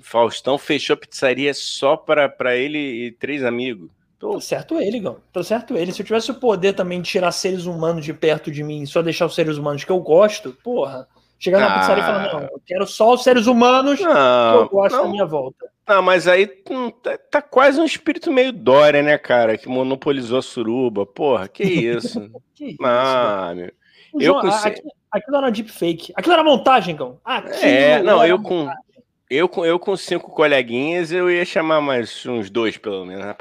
Faustão fechou a pizzaria só para pra ele e três amigos. Tô certo ele, Gão. Tô certo ele. Se eu tivesse o poder também de tirar seres humanos de perto de mim, só deixar os seres humanos que eu gosto, porra. Chegar na ah. pizzaria e falar, não, eu quero só os seres humanos não, que eu gosto não. da minha volta. Ah, mas aí hum, tá, tá, quase um espírito meio Dória, né, cara? Que monopolizou a suruba. Porra, que isso? que isso? Ah, meu. Eu João, aquilo, aquilo era deepfake. Aquilo era montagem, Gão. é, não, eu com, eu com, eu com cinco coleguinhas, eu ia chamar mais uns dois, pelo menos, né,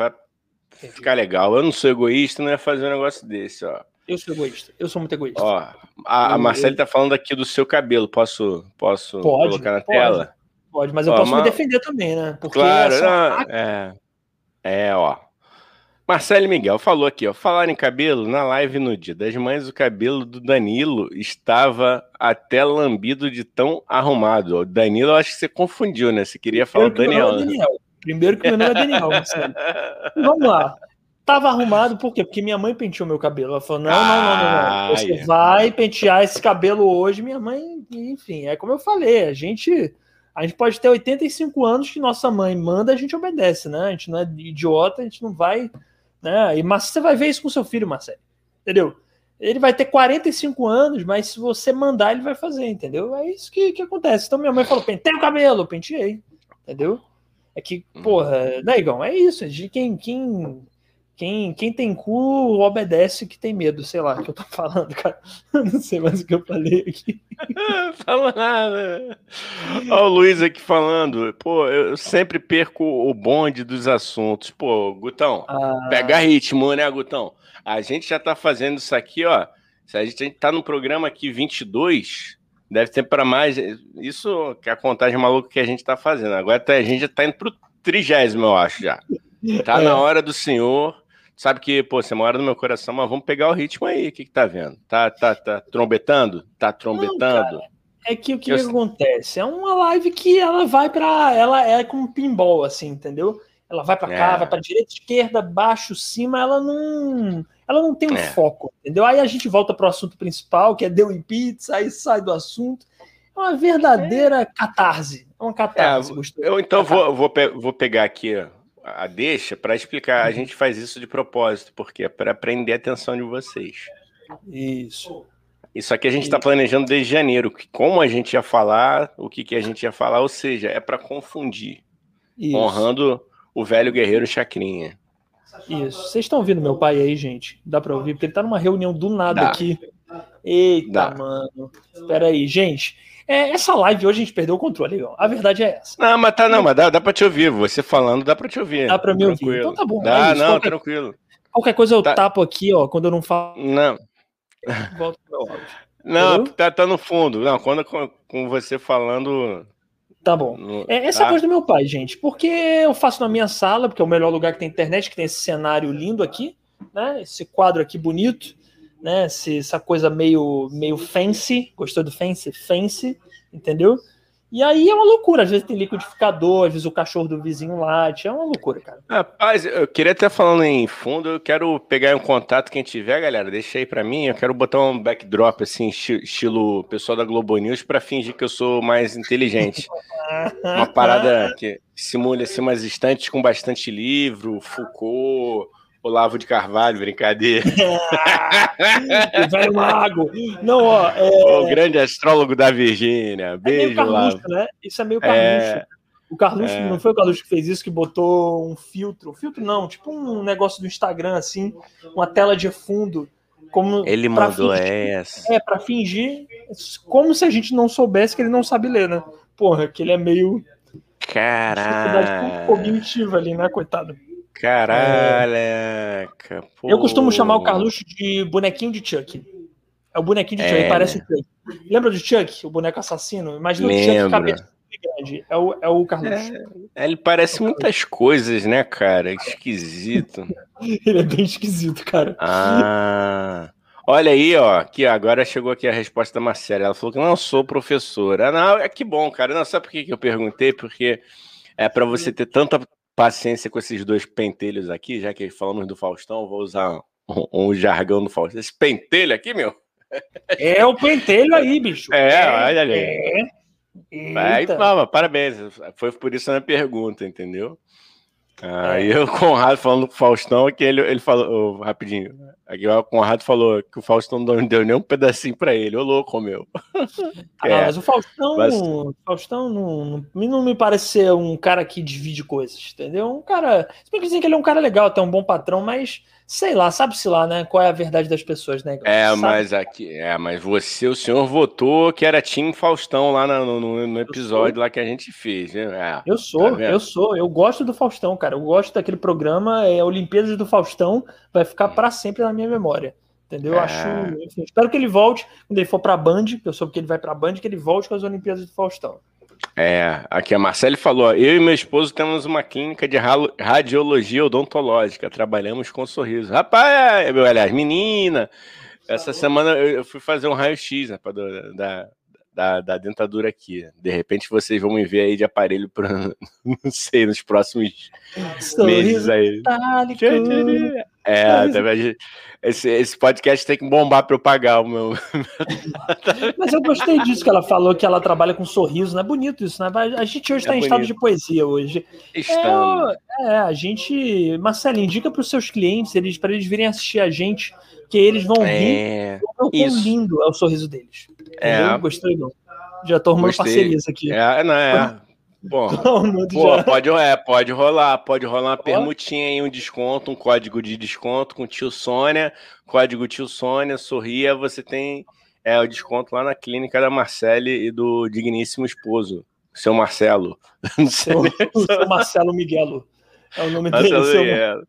pra ficar legal. Eu não sou egoísta, não ia fazer um negócio desse, ó. Eu sou egoísta. Eu sou muito egoísta. Ó, a, a Marcele tá falando aqui do seu cabelo. Posso, posso pode, colocar na pode, tela? Pode, mas eu ó, posso me defender também, né? Porque claro, não, é, é, ó. Marcelo Miguel falou aqui, ó. Falar em cabelo, na live no dia das mães, o cabelo do Danilo estava até lambido de tão arrumado. O Danilo, eu acho que você confundiu, né? Você queria falar do Daniel. Né? Daniel. Primeiro que meu nome é Daniel. Vamos lá. Tava arrumado, por quê? Porque minha mãe penteou meu cabelo. Ela falou: não, não, não, não, não. Você vai pentear esse cabelo hoje. Minha mãe, enfim, é como eu falei, a gente. A gente pode ter 85 anos que nossa mãe manda, a gente obedece, né? A gente não é idiota, a gente não vai. Né? E, mas você vai ver isso com seu filho, Marcelo. Entendeu? Ele vai ter 45 anos, mas se você mandar, ele vai fazer, entendeu? É isso que, que acontece. Então minha mãe falou: pentei o cabelo, penteei, entendeu? É que, uhum. porra, né, Igão? É isso. De quem, quem, quem, quem tem cu obedece que tem medo, sei lá, que eu tô falando, cara. Não sei mais o que eu falei aqui. Fala nada. Olha o Luiz aqui falando. Pô, eu sempre perco o bonde dos assuntos. Pô, Gutão, ah... pega ritmo, né, Gutão? A gente já tá fazendo isso aqui, ó. Se a gente tá no programa aqui 22, deve ter para mais. Isso que é a contagem maluca que a gente tá fazendo. Agora a gente já tá indo pro trigésimo, eu acho já. Tá é. na hora do senhor. Sabe que, pô, você mora no meu coração, mas vamos pegar o ritmo aí. O que, que tá vendo? Tá, tá, tá trombetando? Tá trombetando? Não, é que o que, eu... que acontece? É uma live que ela vai para Ela é como pinball, assim, entendeu? Ela vai para cá, é. vai para direita, esquerda, baixo, cima, ela não, ela não tem um é. foco, entendeu? Aí a gente volta para o assunto principal, que é deu em pizza, aí sai do assunto. É uma verdadeira é. catarse. É uma catarse. É, eu então vou, vou, pe vou pegar aqui a deixa para explicar. A uhum. gente faz isso de propósito, porque é para prender a atenção de vocês. Isso. Isso aqui a gente está planejando desde janeiro. Como a gente ia falar, o que, que a gente ia falar, ou seja, é para confundir. Isso. Honrando o velho guerreiro Chacrinha. Isso. Vocês estão ouvindo meu pai aí, gente? Dá para ouvir? Porque ele tá numa reunião do nada Dá. aqui. Eita, Dá. mano. Espera aí, gente. É, essa live hoje a gente perdeu o controle, A verdade é essa. Não, mas tá, não, mas dá, dá pra te ouvir. Você falando, dá pra te ouvir. Dá pra me tranquilo. ouvir. Então tá bom. Dá, é não, qualquer, tranquilo. Qualquer coisa eu tá. tapo aqui, ó, quando eu não falo. Não. Volto pro meu áudio. Não, tá, tá no fundo. Não, quando com, com você falando, Tá bom. É, essa é a coisa do meu pai, gente. Porque eu faço na minha sala, porque é o melhor lugar que tem internet, que tem esse cenário lindo aqui, né? Esse quadro aqui bonito, né? Esse, essa coisa meio, meio fancy. Gostou do fancy? Fancy, entendeu? E aí é uma loucura. Às vezes tem liquidificador, às vezes o cachorro do vizinho late. É uma loucura, cara. Rapaz, eu queria até falando em fundo, eu quero pegar um contato quem tiver, galera. Deixa aí pra mim. Eu quero botar um backdrop, assim, estilo pessoal da Globo News, pra fingir que eu sou mais inteligente. uma parada que simule assim, umas estantes com bastante livro, Foucault Olavo de Carvalho, brincadeira. o velho mago. Não, ó, é... O grande astrólogo da Virgínia. É Beijo, é Carluxo, né? Isso é meio Carluxo. É... O Carluxo, é... não foi o Carluxo que fez isso, que botou um filtro. Filtro não, tipo um negócio do Instagram, assim, uma tela de fundo. Como ele mandou fingir, essa. É, pra fingir, como se a gente não soubesse que ele não sabe ler, né? Porra, que ele é meio. Caralho. cognitiva ali, né, coitado? Caraca, Eu costumo chamar o Carluxo de bonequinho de Chuck. É o bonequinho de Chuck, ele é. parece o Chuck. Lembra do Chuck, o boneco assassino? Imagina o Chuck cabeça grande. É o, é o Carluxo. É, ele parece muitas coisas, né, cara? Esquisito. ele é bem esquisito, cara. Ah. Olha aí, ó, que agora chegou aqui a resposta da Marcela. Ela falou que não sou professora. Não, é que bom, cara. Não, sabe por que eu perguntei? Porque é para você ter tanta paciência com esses dois pentelhos aqui, já que falamos do Faustão, vou usar um, um jargão do Faustão. Esse pentelho aqui, meu. É o pentelho aí, bicho. É, é olha ali. É. Aí, parabéns. Foi por isso a minha pergunta, entendeu? Aí é. o Conrado falando com o Faustão, que ele, ele falou, oh, rapidinho, aqui o Conrado falou que o Faustão não deu nem um pedacinho pra ele, ô louco, meu. Ah, é, mas o Faustão, mas... o Faustão não, não, não, me parece ser um cara que divide coisas, entendeu? Um cara, se bem que dizem que ele é um cara legal, até um bom patrão, mas sei lá, sabe-se lá, né? Qual é a verdade das pessoas, né? É, sabe? mas aqui, é, mas você, o senhor votou que era Tim Faustão lá no, no, no episódio lá que a gente fez, né? É, eu sou, tá eu sou, eu gosto do Faustão, cara. Eu gosto daquele programa, é Olimpíadas do Faustão, vai ficar para sempre na minha memória. Entendeu? É. Acho, enfim, espero que ele volte quando ele for para Band, que eu soube que ele vai para Band, que ele volte com as Olimpíadas do Faustão. É, aqui a Marcele falou: eu e meu esposo temos uma clínica de radiologia odontológica, trabalhamos com sorriso. Rapaz, é, meu, aliás, menina, essa semana eu fui fazer um raio-x da, da, da, dentadura aqui. De repente vocês vão me ver aí de aparelho para não sei, nos próximos sorriso meses aí. É, esse, esse podcast tem que bombar para eu pagar o meu. Mas eu gostei disso que ela falou, que ela trabalha com sorriso, não é bonito isso, né? A gente hoje está é em estado de poesia hoje. Estamos. É, é, a gente. Marcelo, indica para os seus clientes, eles, para eles virem assistir a gente, que eles vão é, rir. O quão lindo é o sorriso deles. É. Gostei, não. Já tô arrumando parcerias aqui. É, não, é. Bom, pô, pode, é, pode rolar, pode rolar uma permutinha aí, um desconto, um código de desconto com tio Sônia, código tio Sônia, sorria, você tem é, o desconto lá na clínica da Marcele e do digníssimo esposo, seu Marcelo. Não sei o, seu Marcelo Miguelo, é o nome Marcelo dele. Miguelo.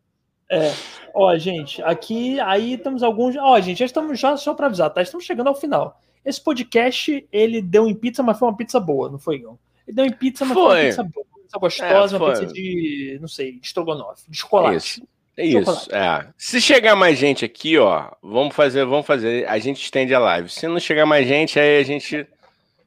É, ó, gente, aqui, aí temos alguns, ó, gente, já estamos, já só para avisar, tá, estamos chegando ao final. Esse podcast, ele deu em pizza, mas foi uma pizza boa, não foi, não? Ele deu em pizza, mas foi, foi uma pizza boa, uma pizza gostosa, é, uma pizza de, não sei, de estrogonofe, de chocolate. Isso. É isso, é. Se chegar mais gente aqui, ó, vamos fazer, vamos fazer, a gente estende a live. Se não chegar mais gente, aí a gente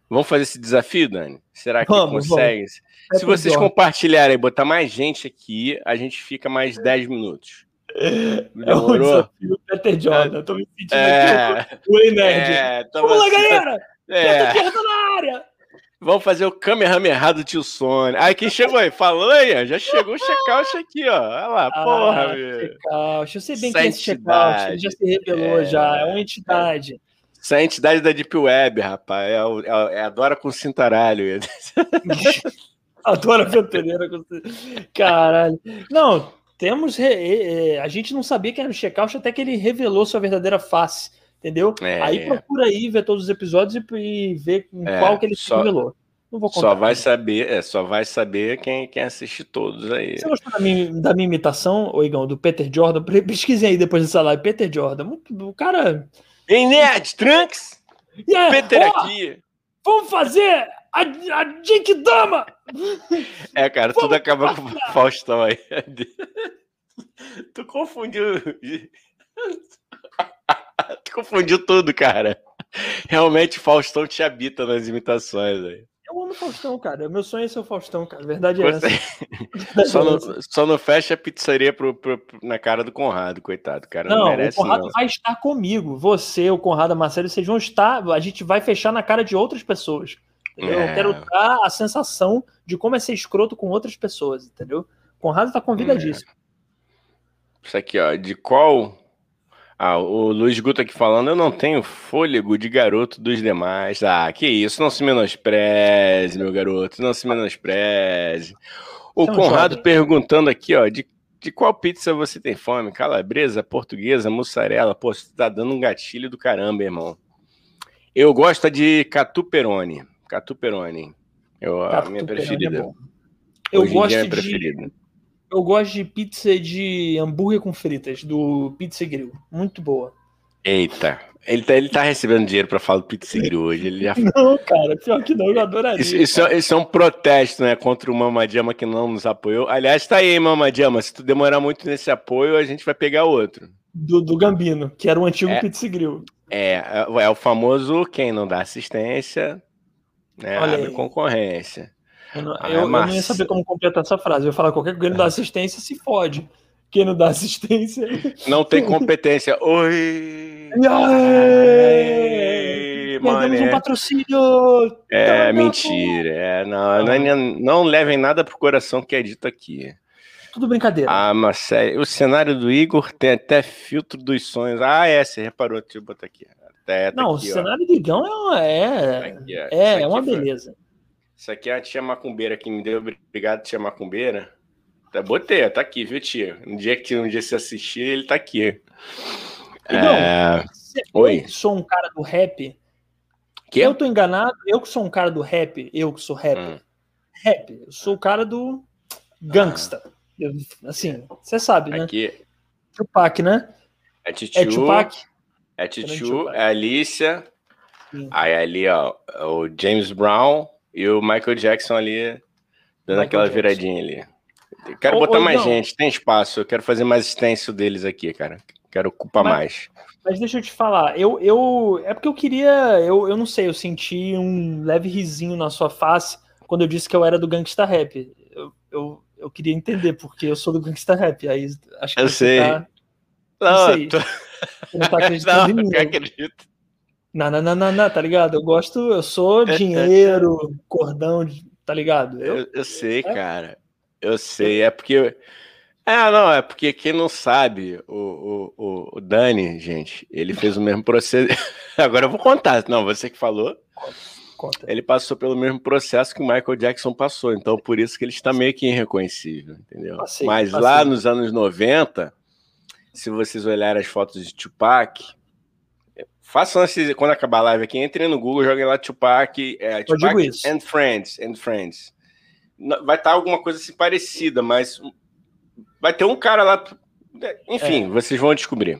vamos fazer esse desafio, Dani? Será que vamos, consegue? Vamos. Se é vocês compartilharem e botar mais gente aqui, a gente fica mais 10 minutos. É o desafio Peter Jordan. Tô me sentindo é, aqui o Nerd. É, Vamos lá, galera! É. Peter Jordan na área! Vamos fazer o Kamehameha do tio Sony. Aí quem chegou aí? Falou aí, já chegou o check-out aqui, ó. Olha lá, ah, porra. Check-out. Eu sei bem que é esse check-out. Ele já se revelou, é... já. É uma entidade. Essa é a entidade da Deep Web, rapaz. É, o, é, é a Dora com cintaralho. Adora ventoneira com Caralho. Não, temos. A gente não sabia que era o check-out até que ele revelou sua verdadeira face entendeu? É, aí procura aí ver todos os episódios e, e ver em é, qual que ele só, se revelou. Não vou contar. Só vai saber, é, só vai saber quem, quem assiste todos aí. Você gostou da minha, da minha imitação, Oigão, do Peter Jordan? Pesquisem aí depois dessa live. Peter Jordan, o cara. Ei, Nerd, Trunks! Yeah, Peter oh, aqui. Vamos fazer a, a Jake Dama! É, cara, vamos tudo acaba com o Faustão aí. tu confundiu. tu confundiu tudo, cara. Realmente, Faustão te habita nas imitações aí. Eu amo Faustão, cara. Meu sonho é ser o Faustão, cara. Verdade é Você... essa. só, não, só não fecha a pizzaria pro, pro, na cara do Conrado, coitado, cara. Não, não merece, o Conrado não. vai estar comigo. Você, o Conrado, a Marcelo, vocês vão estar. A gente vai fechar na cara de outras pessoas. É. Eu quero dar a sensação de como é ser escroto com outras pessoas, entendeu? O Conrado tá convidadíssimo. É. Isso aqui, ó. De qual ah, o Luiz Guto aqui falando, eu não tenho fôlego de garoto dos demais. Ah, que isso, não se menospreze, meu garoto, não se menospreze. O Conrado perguntando aqui, ó, de, de qual pizza você tem fome? Calabresa, portuguesa, mussarela? Pô, você tá dando um gatilho do caramba, irmão. Eu gosto de catuperone. Catuperone. Eu, a minha é preferida. É eu Hoje gosto é de eu gosto de pizza de hambúrguer com fritas, do Pizza Grill. Muito boa. Eita, ele tá, ele tá recebendo dinheiro pra falar do Pizza Grill hoje. Ele já... Não, cara, pior que não, eu adoraria. Isso, isso, é, isso é um protesto, né, contra o Mamadjama que não nos apoiou. Aliás, tá aí, Mamadjama. Se tu demorar muito nesse apoio, a gente vai pegar outro. Do, do Gambino, que era o antigo é, Pizza Grill. É, é, é o famoso quem não dá assistência, né, Olha abre aí. concorrência. Eu não, ah, eu, eu não ia saber como completar essa frase. Eu ia falar qualquer coisa, não dá assistência se fode. Quem não dá assistência. Não tem competência. Oi! Perdemos um patrocínio! É, mentira. É, não, não, é não levem nada pro coração que é dito aqui. Tudo brincadeira. Ah, mas sério, o cenário do Igor tem até filtro dos sonhos. Ah, é, você reparou, deixa eu botar aqui. Até, tá não, aqui, o cenário ó. do Igão é, é, aqui, é, é uma beleza. Isso aqui é a tia Macumbeira que me deu. Obrigado, tia Macumbeira. Tá, botei, tá aqui, viu, tia? Um dia que um dia se assistir, ele tá aqui. Não, é... Oi. Eu sou um cara do rap. Que? Eu tô enganado, eu que sou um cara do rap, eu que sou rap. Hum. Rap, eu sou o cara do gangsta. Ah. Eu, assim, você sabe, né? Aqui. Tupac, né? É Tchu. É Tupac. É Tchu, é Alicia. Sim. Aí ali, ó, o James Brown. E o Michael Jackson ali dando Michael aquela Jackson. viradinha ali. Quero botar mais não. gente, tem espaço. Eu quero fazer mais extenso deles aqui, cara. Quero ocupar mas, mais. Mas deixa eu te falar, eu, eu é porque eu queria, eu, eu não sei, eu senti um leve risinho na sua face quando eu disse que eu era do Gangsta Rap. Eu, eu, eu queria entender porque eu sou do Gangsta Rap. Aí acho que eu sei. Tá... Não, sei. Tô... Você não tá acreditando não, em mim. acredito. Não, não, não, não, não, tá ligado? Eu gosto, eu sou dinheiro, cordão, tá ligado? Eu, eu, eu sei, é? cara. Eu sei, é porque. É, não, é porque quem não sabe, o, o, o Dani, gente, ele fez o mesmo processo. Agora eu vou contar, não, você que falou. Conta. Ele passou pelo mesmo processo que o Michael Jackson passou, então por isso que ele está meio que irreconhecível, entendeu? Passei, Mas passei. lá nos anos 90, se vocês olharem as fotos de Tupac, façam assim, quando acabar a live aqui, entrem no Google, joguem lá Tupac, é, Tupac and Friends, and Friends. Vai estar alguma coisa assim parecida, mas vai ter um cara lá. Enfim, é. vocês vão descobrir.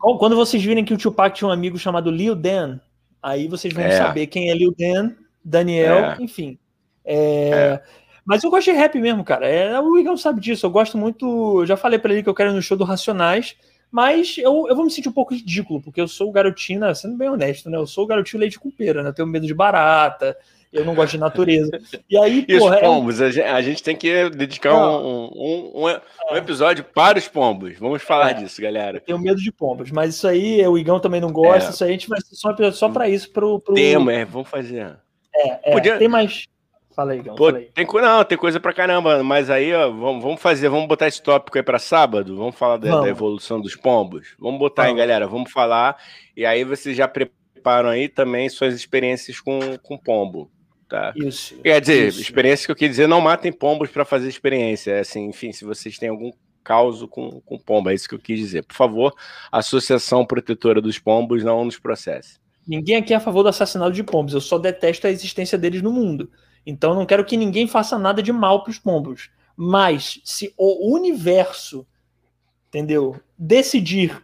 Quando vocês virem que o Tupac tinha um amigo chamado Lil Dan, aí vocês vão é. saber quem é Lil Dan, Daniel, é. enfim. É, é... Mas eu gosto de rap mesmo, cara. É, o Igor sabe disso. Eu gosto muito. Eu já falei para ele que eu quero ir no show do Racionais. Mas eu, eu vou me sentir um pouco ridículo, porque eu sou o garotinho, sendo bem honesto, né? Eu sou o garotinho leite com pera, né? Eu tenho medo de barata, eu não gosto de natureza. E aí, e porra, os é pombos, é... a gente tem que dedicar um, um, um, um, episódio para os pombos. Vamos falar é, disso, galera. Tenho medo de pombos, mas isso aí o Igão também não gosta. É. Isso aí a gente vai ser só um episódio só para isso. Pro, pro... Tema, é, vamos fazer. É, é Podia... tem mais. Fala aí, Gão. Pô, Tem, não, tem coisa pra caramba, mas aí, ó, vamos, vamos fazer, vamos botar esse tópico aí pra sábado, vamos falar da, vamos. da evolução dos pombos. Vamos botar vamos. aí, galera, vamos falar. E aí vocês já preparam aí também suas experiências com, com pombo. Tá? Isso. Quer dizer, isso. experiência que eu quis dizer, não matem pombos para fazer experiência. É assim, enfim, se vocês têm algum caso com, com pombo, é isso que eu quis dizer. Por favor, Associação Protetora dos Pombos não nos processe. Ninguém aqui é a favor do assassinato de pombos, eu só detesto a existência deles no mundo. Então não quero que ninguém faça nada de mal para os pombos. Mas se o universo, entendeu, decidir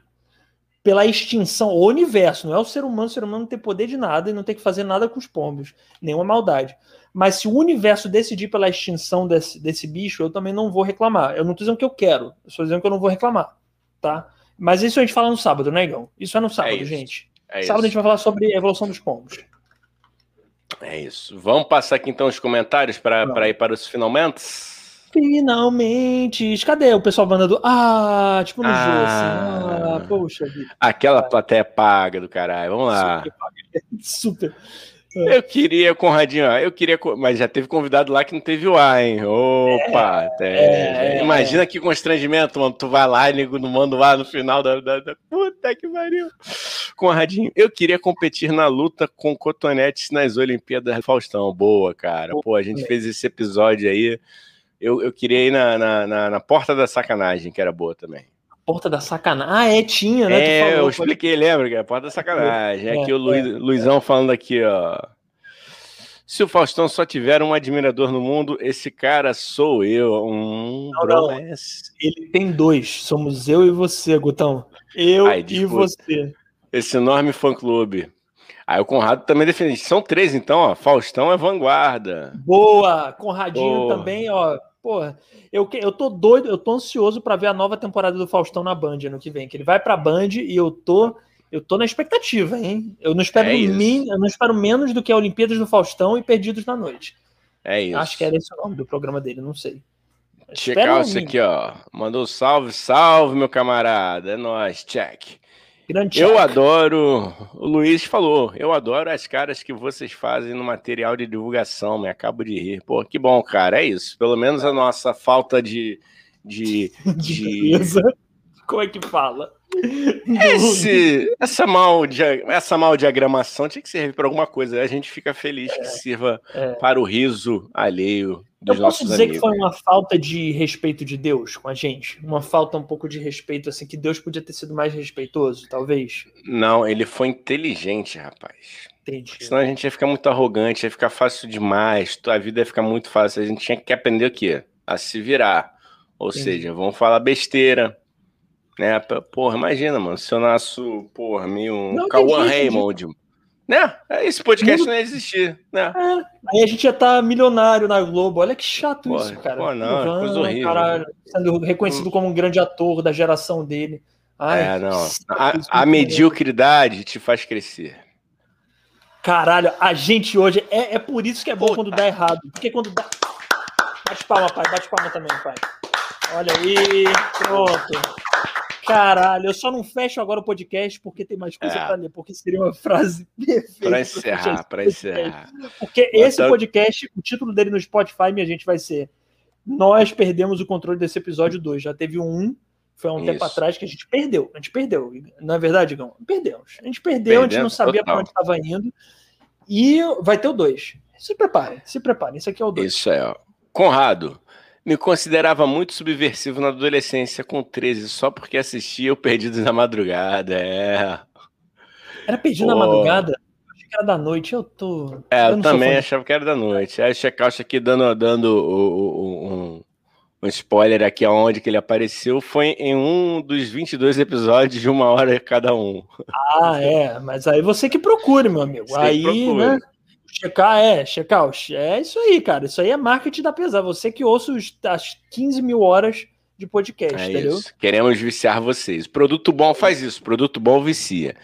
pela extinção, o universo, não é o ser humano, o ser humano não tem poder de nada e não tem que fazer nada com os pombos, nenhuma maldade. Mas se o universo decidir pela extinção desse, desse bicho, eu também não vou reclamar. Eu não estou dizendo que eu quero, eu estou dizendo que eu não vou reclamar, tá? Mas isso a gente fala no sábado, né, Igão? Isso é no sábado, é gente. É sábado isso. a gente vai falar sobre a evolução dos pombos. É isso. Vamos passar aqui então os comentários para ir para os finalmente? Finalmente! Cadê o pessoal mandando? Ah, tipo no ah, jogo, assim. Ah, poxa vida. Aquela plateia paga do caralho. Vamos lá. Super. Super. Eu queria, Conradinho, eu queria, mas já teve convidado lá que não teve o ar, hein? Opa! É, é, imagina que constrangimento, mano. Tu vai lá e nego não manda o ar no final da, da, da... Puta que pariu. Conradinho, eu queria competir na luta com cotonetes nas Olimpíadas Faustão. Boa, cara. Pô, a gente fez esse episódio aí. Eu, eu queria ir na, na, na, na porta da sacanagem, que era boa também. Porta da Sacanagem. Ah, é, tinha, né? É, falou, eu expliquei, lembra? Que é a Porta da Sacanagem. É, aqui o Luiz, é. Luizão falando aqui, ó. Se o Faustão só tiver um admirador no mundo, esse cara sou eu. Um não, não. Ele tem dois. Somos eu e você, Gutão. Eu Ai, e você. Esse enorme fã-clube. Aí o Conrado também defende. São três, então, ó. Faustão é vanguarda. Boa! Conradinho Boa. também, ó. Porra, eu, eu tô doido, eu tô ansioso para ver a nova temporada do Faustão na Band ano que vem. Que ele vai pra Band e eu tô. Eu tô na expectativa, hein? Eu não espero, é min, eu não espero menos do que a Olimpíadas do Faustão e Perdidos na Noite. É isso. Acho que era esse o nome do programa dele, não sei. Checar isso aqui, ó. Mandou salve, salve, meu camarada. É nóis, check. Grande eu adoro, o Luiz falou, eu adoro as caras que vocês fazem no material de divulgação, me acabo de rir. Pô, que bom, cara, é isso. Pelo menos a nossa falta de. de, de... Como é que fala? Esse, essa, mal, essa mal diagramação tinha que servir para alguma coisa. A gente fica feliz é, que sirva é. para o riso alheio eu posso dizer amigos. que foi uma falta de respeito de Deus com a gente? Uma falta um pouco de respeito, assim, que Deus podia ter sido mais respeitoso, talvez? Não, ele foi inteligente, rapaz. Entendi. Senão a gente ia ficar muito arrogante, ia ficar fácil demais, a vida ia ficar muito fácil. A gente tinha que aprender o quê? A se virar. Ou Entendi. seja, vamos falar besteira. Né? Porra, imagina, mano, se eu nasço, porra, meio Cauã Raymond. Né? Esse podcast Mundo... não ia existir, né? É, aí a gente já tá milionário na Globo. Olha que chato pô, isso, cara. Pô, não, Ivan, coisa horrível. Caralho, sendo reconhecido hum. como um grande ator da geração dele. Ai, é, não. A, a mediocridade te faz crescer. Caralho, a gente hoje. É, é por isso que é bom Puta. quando dá errado. Porque quando dá. Bate palma, pai. Bate palma também, pai. Olha aí. Pronto. Caralho, eu só não fecho agora o podcast porque tem mais coisa é. para ler, porque seria uma frase perfeita. Para encerrar, para encerrar. Porque esse podcast, o título dele no Spotify, minha gente, vai ser Nós perdemos o controle desse episódio 2. Já teve um, foi há um Isso. tempo atrás que a gente perdeu. A gente perdeu. Não é verdade, Gão? Perdemos. A gente perdeu, Perdemos, a gente não sabia para onde estava indo. E vai ter o 2. Se prepare, se prepare. Isso aqui é o 2. Isso é, ó. Conrado, me considerava muito subversivo na adolescência, com 13, só porque assistia o Perdido na Madrugada. É. Era Perdido na Madrugada? Que era da noite, eu tô. É, eu, eu também achava que era da noite. Aí o Checkout aqui dando, dando um, um, spoiler aqui aonde que ele apareceu foi em um dos 22 episódios de uma hora cada um. Ah, é, mas aí você que procure, meu amigo. Você aí, né? Checar, é, checar. É isso aí, cara. Isso aí é marketing da pesar. Você que ouça os, as 15 mil horas de podcast, é entendeu? Isso. Queremos viciar vocês. Produto bom faz isso, produto bom vicia.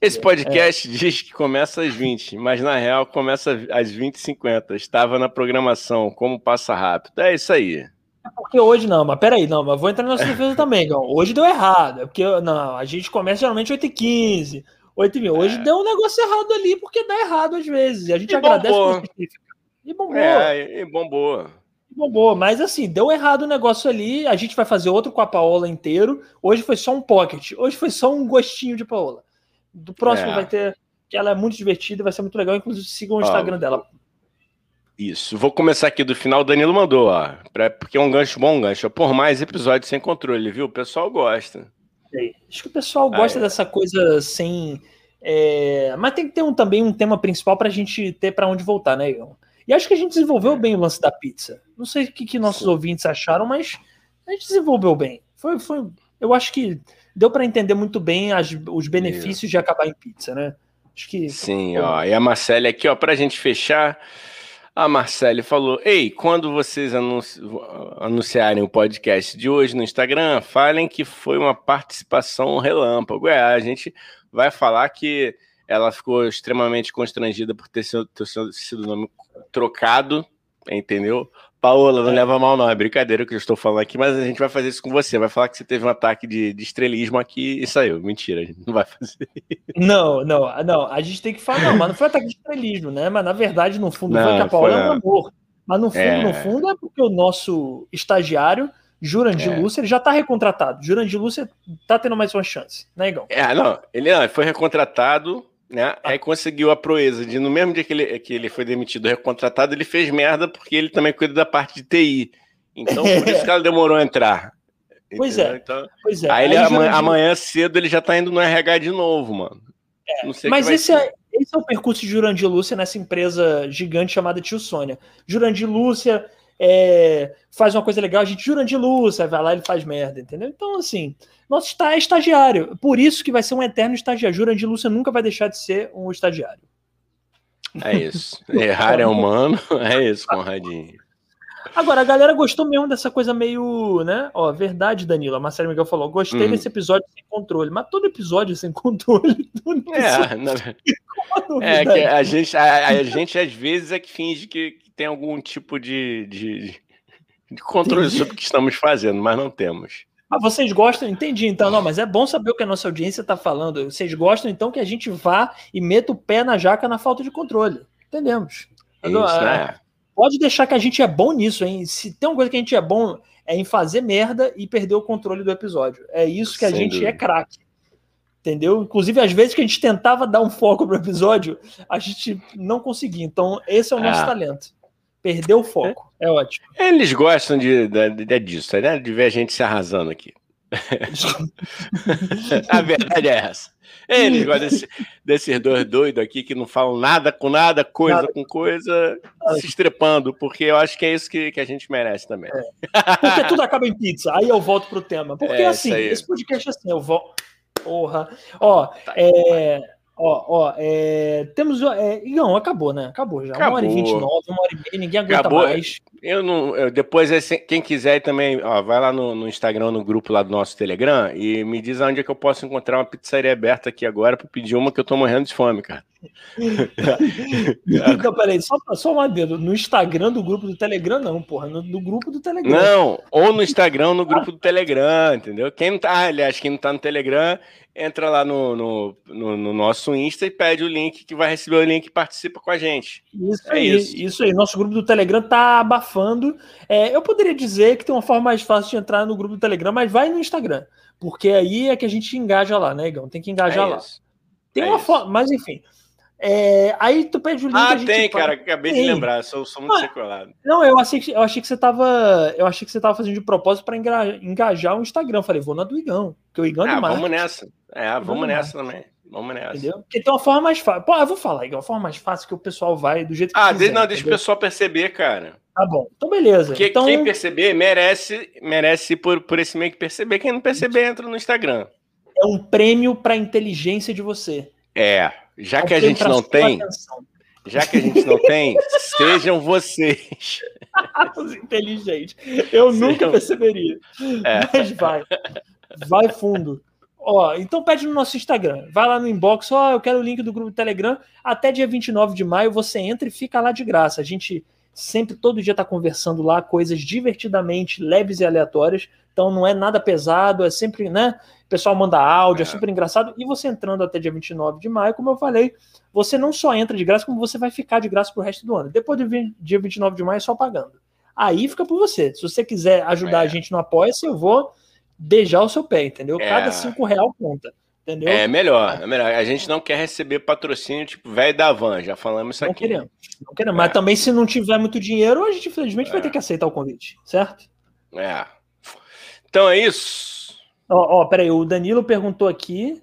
Esse podcast é. diz que começa às 20, mas na real começa às 20h50. Estava na programação, como passa rápido. É isso aí. É porque hoje não, mas peraí, não, mas vou entrar na nossa defesa também, Gão. Hoje deu errado. É porque não, a gente começa geralmente 8h15. 8 mil. Hoje é. deu um negócio errado ali, porque dá errado às vezes. E a gente e agradece bombou. E bombou. É, e bombou. E bombou. Mas assim, deu errado o negócio ali. A gente vai fazer outro com a Paola inteiro. Hoje foi só um pocket. Hoje foi só um gostinho de Paola. Do próximo é. vai ter. Que ela é muito divertida, vai ser muito legal. Inclusive, sigam o Instagram dela. Isso. Vou começar aqui do final. O Danilo mandou, ó. Pra, porque é um gancho bom, um gancho. Por mais episódios sem controle, viu? O pessoal gosta. Acho que o pessoal gosta ah, é. dessa coisa sem. É... Mas tem que ter um, também um tema principal para a gente ter para onde voltar, né, Igor? E acho que a gente desenvolveu é. bem o lance da pizza. Não sei o que, que nossos Sim. ouvintes acharam, mas a gente desenvolveu bem. Foi, foi, eu acho que deu para entender muito bem as, os benefícios de acabar em pizza, né? Acho que. Sim, ó. E a Marcele aqui, ó, para a gente fechar. A Marcele falou: Ei, quando vocês anunci anunciarem o podcast de hoje no Instagram, falem que foi uma participação relâmpago. É, a gente vai falar que ela ficou extremamente constrangida por ter sido, ter nome trocado, entendeu? Paola, não é. leva mal, não. É brincadeira o que eu estou falando aqui, mas a gente vai fazer isso com você. Vai falar que você teve um ataque de, de estrelismo aqui e saiu. Mentira, a gente não vai fazer Não, não, não. A gente tem que falar, não, mas não foi ataque de estrelismo, né? Mas na verdade, no fundo, não, foi que a Paola foi... é um amor. Mas no fundo, é... no fundo, é porque o nosso estagiário, Jurandir é. Lúcia, ele já está recontratado. Jurandir Lúcia está tendo mais uma chance, né, Igão? É, não, ele não, foi recontratado né? Ah. Aí conseguiu a proeza de, no mesmo dia que ele, que ele foi demitido, recontratado, ele fez merda porque ele também cuida da parte de TI. Então, por isso que ela demorou a entrar. Pois é. Então, pois é. Aí, ele, aí amanhã, amanhã, cedo ele já tá indo no RH de novo, mano. É, mas esse é, esse é o percurso de Jurandir Lúcia nessa empresa gigante chamada Tio Sônia. Jurandir Lúcia é, faz uma coisa legal, a gente Jurandir Lúcia, vai lá e ele faz merda, entendeu? Então, assim, nosso está é estagiário. Por isso que vai ser um eterno estagiário. Jurandir Lúcia nunca vai deixar de ser um estagiário. É isso. Errar é humano. É isso, Conradinho. Agora, a galera gostou mesmo dessa coisa meio, né? Ó, verdade, Danilo. A Marcela Miguel falou: gostei hum. desse episódio sem controle. Mas todo episódio é sem controle. É, na... é que a gente, a, a, gente às vezes é que finge que tem algum tipo de, de, de controle sobre o que estamos fazendo, mas não temos. Ah, vocês gostam? Entendi, então, não, mas é bom saber o que a nossa audiência está falando. Vocês gostam, então, que a gente vá e meta o pé na jaca na falta de controle. Entendemos. Isso, é. Pode deixar que a gente é bom nisso, hein? Se tem uma coisa que a gente é bom é em fazer merda e perder o controle do episódio. É isso que a Sem gente é dúvida. é craque. Entendeu? Inclusive, às vezes que a gente tentava dar um foco pro episódio, a gente não conseguia. Então, esse é o nosso ah. talento. Perdeu o foco. É, é ótimo. Eles gostam de, de, de, disso, né? De ver a gente se arrasando aqui. a verdade é essa. Eles gostam desse, desses dois doidos aqui que não falam nada com nada, coisa nada. com coisa, se estrepando, porque eu acho que é isso que, que a gente merece também. É. Porque tudo acaba em pizza. Aí eu volto pro tema. Porque é, assim, esse podcast é assim, eu volto. Porra. Ó, tá é. Ó, ó, é, temos. É, não, acabou, né? Acabou já. Acabou. Uma hora e 29, uma hora e meia, ninguém aguenta acabou. mais. Eu não. Eu, depois, quem quiser também, ó, vai lá no, no, Instagram, no grupo lá do nosso Telegram e me diz onde é que eu posso encontrar uma pizzaria aberta aqui agora para pedir uma que eu tô morrendo de fome, cara. Então, peraí, só, só um adendo. No Instagram do grupo do Telegram, não, porra. No, no grupo do Telegram. Não, ou no Instagram ou no grupo do Telegram, entendeu? Quem não tá, ah, aliás, quem não tá no Telegram, entra lá no, no, no, no, nosso Insta e pede o link, que vai receber o link e participa com a gente. Isso é aí, isso. isso aí. Nosso grupo do Telegram tá abafando. É, eu poderia dizer que tem uma forma mais fácil de entrar no grupo do Telegram, mas vai no Instagram. Porque aí é que a gente engaja lá, né, Igão? Tem que engajar é lá. Tem é uma forma, mas enfim. É, aí tu pede o link. Ah, tem, cara, acabei tem. de lembrar, sou, sou muito ah, sequelado. Não, eu achei, que, eu achei que você tava. Eu achei que você tava fazendo de propósito para engajar o Instagram. falei, vou na do Igão. Porque o Igão é ah, vamos nessa. É, vamos, vamos nessa também. Vamos nessa. Entendeu? Porque tem uma forma mais fácil. Pô, eu vou falar, Igão, uma forma mais fácil que o pessoal vai do jeito que Ah, quiser, não, deixa o pessoal perceber, cara. Tá bom, então beleza. Porque então... quem perceber merece, merece por, por esse meio que perceber. Quem não perceber, entra no Instagram. É um prêmio para inteligência de você. É, já que a gente não tem, já que a gente não tem, sejam vocês. Os inteligentes. Eu sejam... nunca perceberia. É. Mas vai. Vai fundo. Ó, então pede no nosso Instagram. Vai lá no inbox, ó, eu quero o link do grupo Telegram. Até dia 29 de maio você entra e fica lá de graça. A gente sempre, todo dia, está conversando lá coisas divertidamente leves e aleatórias. Então não é nada pesado, é sempre, né? Pessoal manda áudio, é. é super engraçado. E você entrando até dia 29 de maio, como eu falei, você não só entra de graça, como você vai ficar de graça pro resto do ano. Depois do dia 29 de maio, só pagando. Aí fica por você. Se você quiser ajudar é. a gente no Apoia-se, eu vou beijar o seu pé, entendeu? É. Cada cinco real conta. Entendeu? É melhor, é melhor. A gente não quer receber patrocínio tipo velho da van, já falamos isso não aqui. Queremos, não queremos. Mas é. também, se não tiver muito dinheiro, a gente infelizmente vai é. ter que aceitar o convite, certo? É. Então é isso. Ó, ó, peraí, o Danilo perguntou aqui.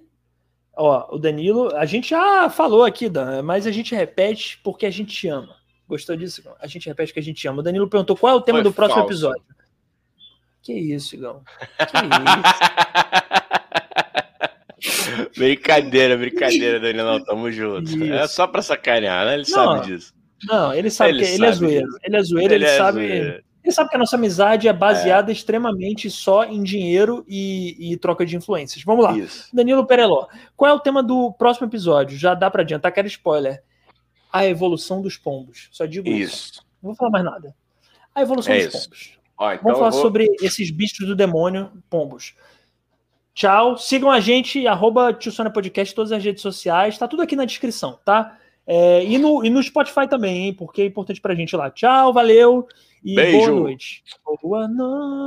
Ó, o Danilo, a gente já falou aqui, Dan, mas a gente repete porque a gente ama. Gostou disso? A gente repete porque a gente ama. O Danilo perguntou qual é o tema Foi do próximo falso. episódio. Que isso, Igão? Que isso? brincadeira, brincadeira, Danilão, tamo junto. Isso. É só pra sacanear, né? Ele não, sabe disso. Não, ele sabe ele que sabe ele é zoeiro. Ele é zoeiro, ele, ele é sabe. Zoeiro. Ele sabe que a nossa amizade é baseada é. extremamente só em dinheiro e, e, troca de influências. Vamos lá. Isso. Danilo Pereló. Qual é o tema do próximo episódio? Já dá para adiantar, quero spoiler. A evolução dos pombos. Só digo isso. isso. Não vou falar mais nada. A evolução é dos isso. pombos. Ó, então Vamos falar vou... sobre esses bichos do demônio, pombos. Tchau. Sigam a gente, arroba Podcast, todas as redes sociais. Tá tudo aqui na descrição, tá? É, e, no, e no Spotify também, hein? Porque é importante pra gente lá. Tchau, valeu e Beijo. boa noite. Boa noite.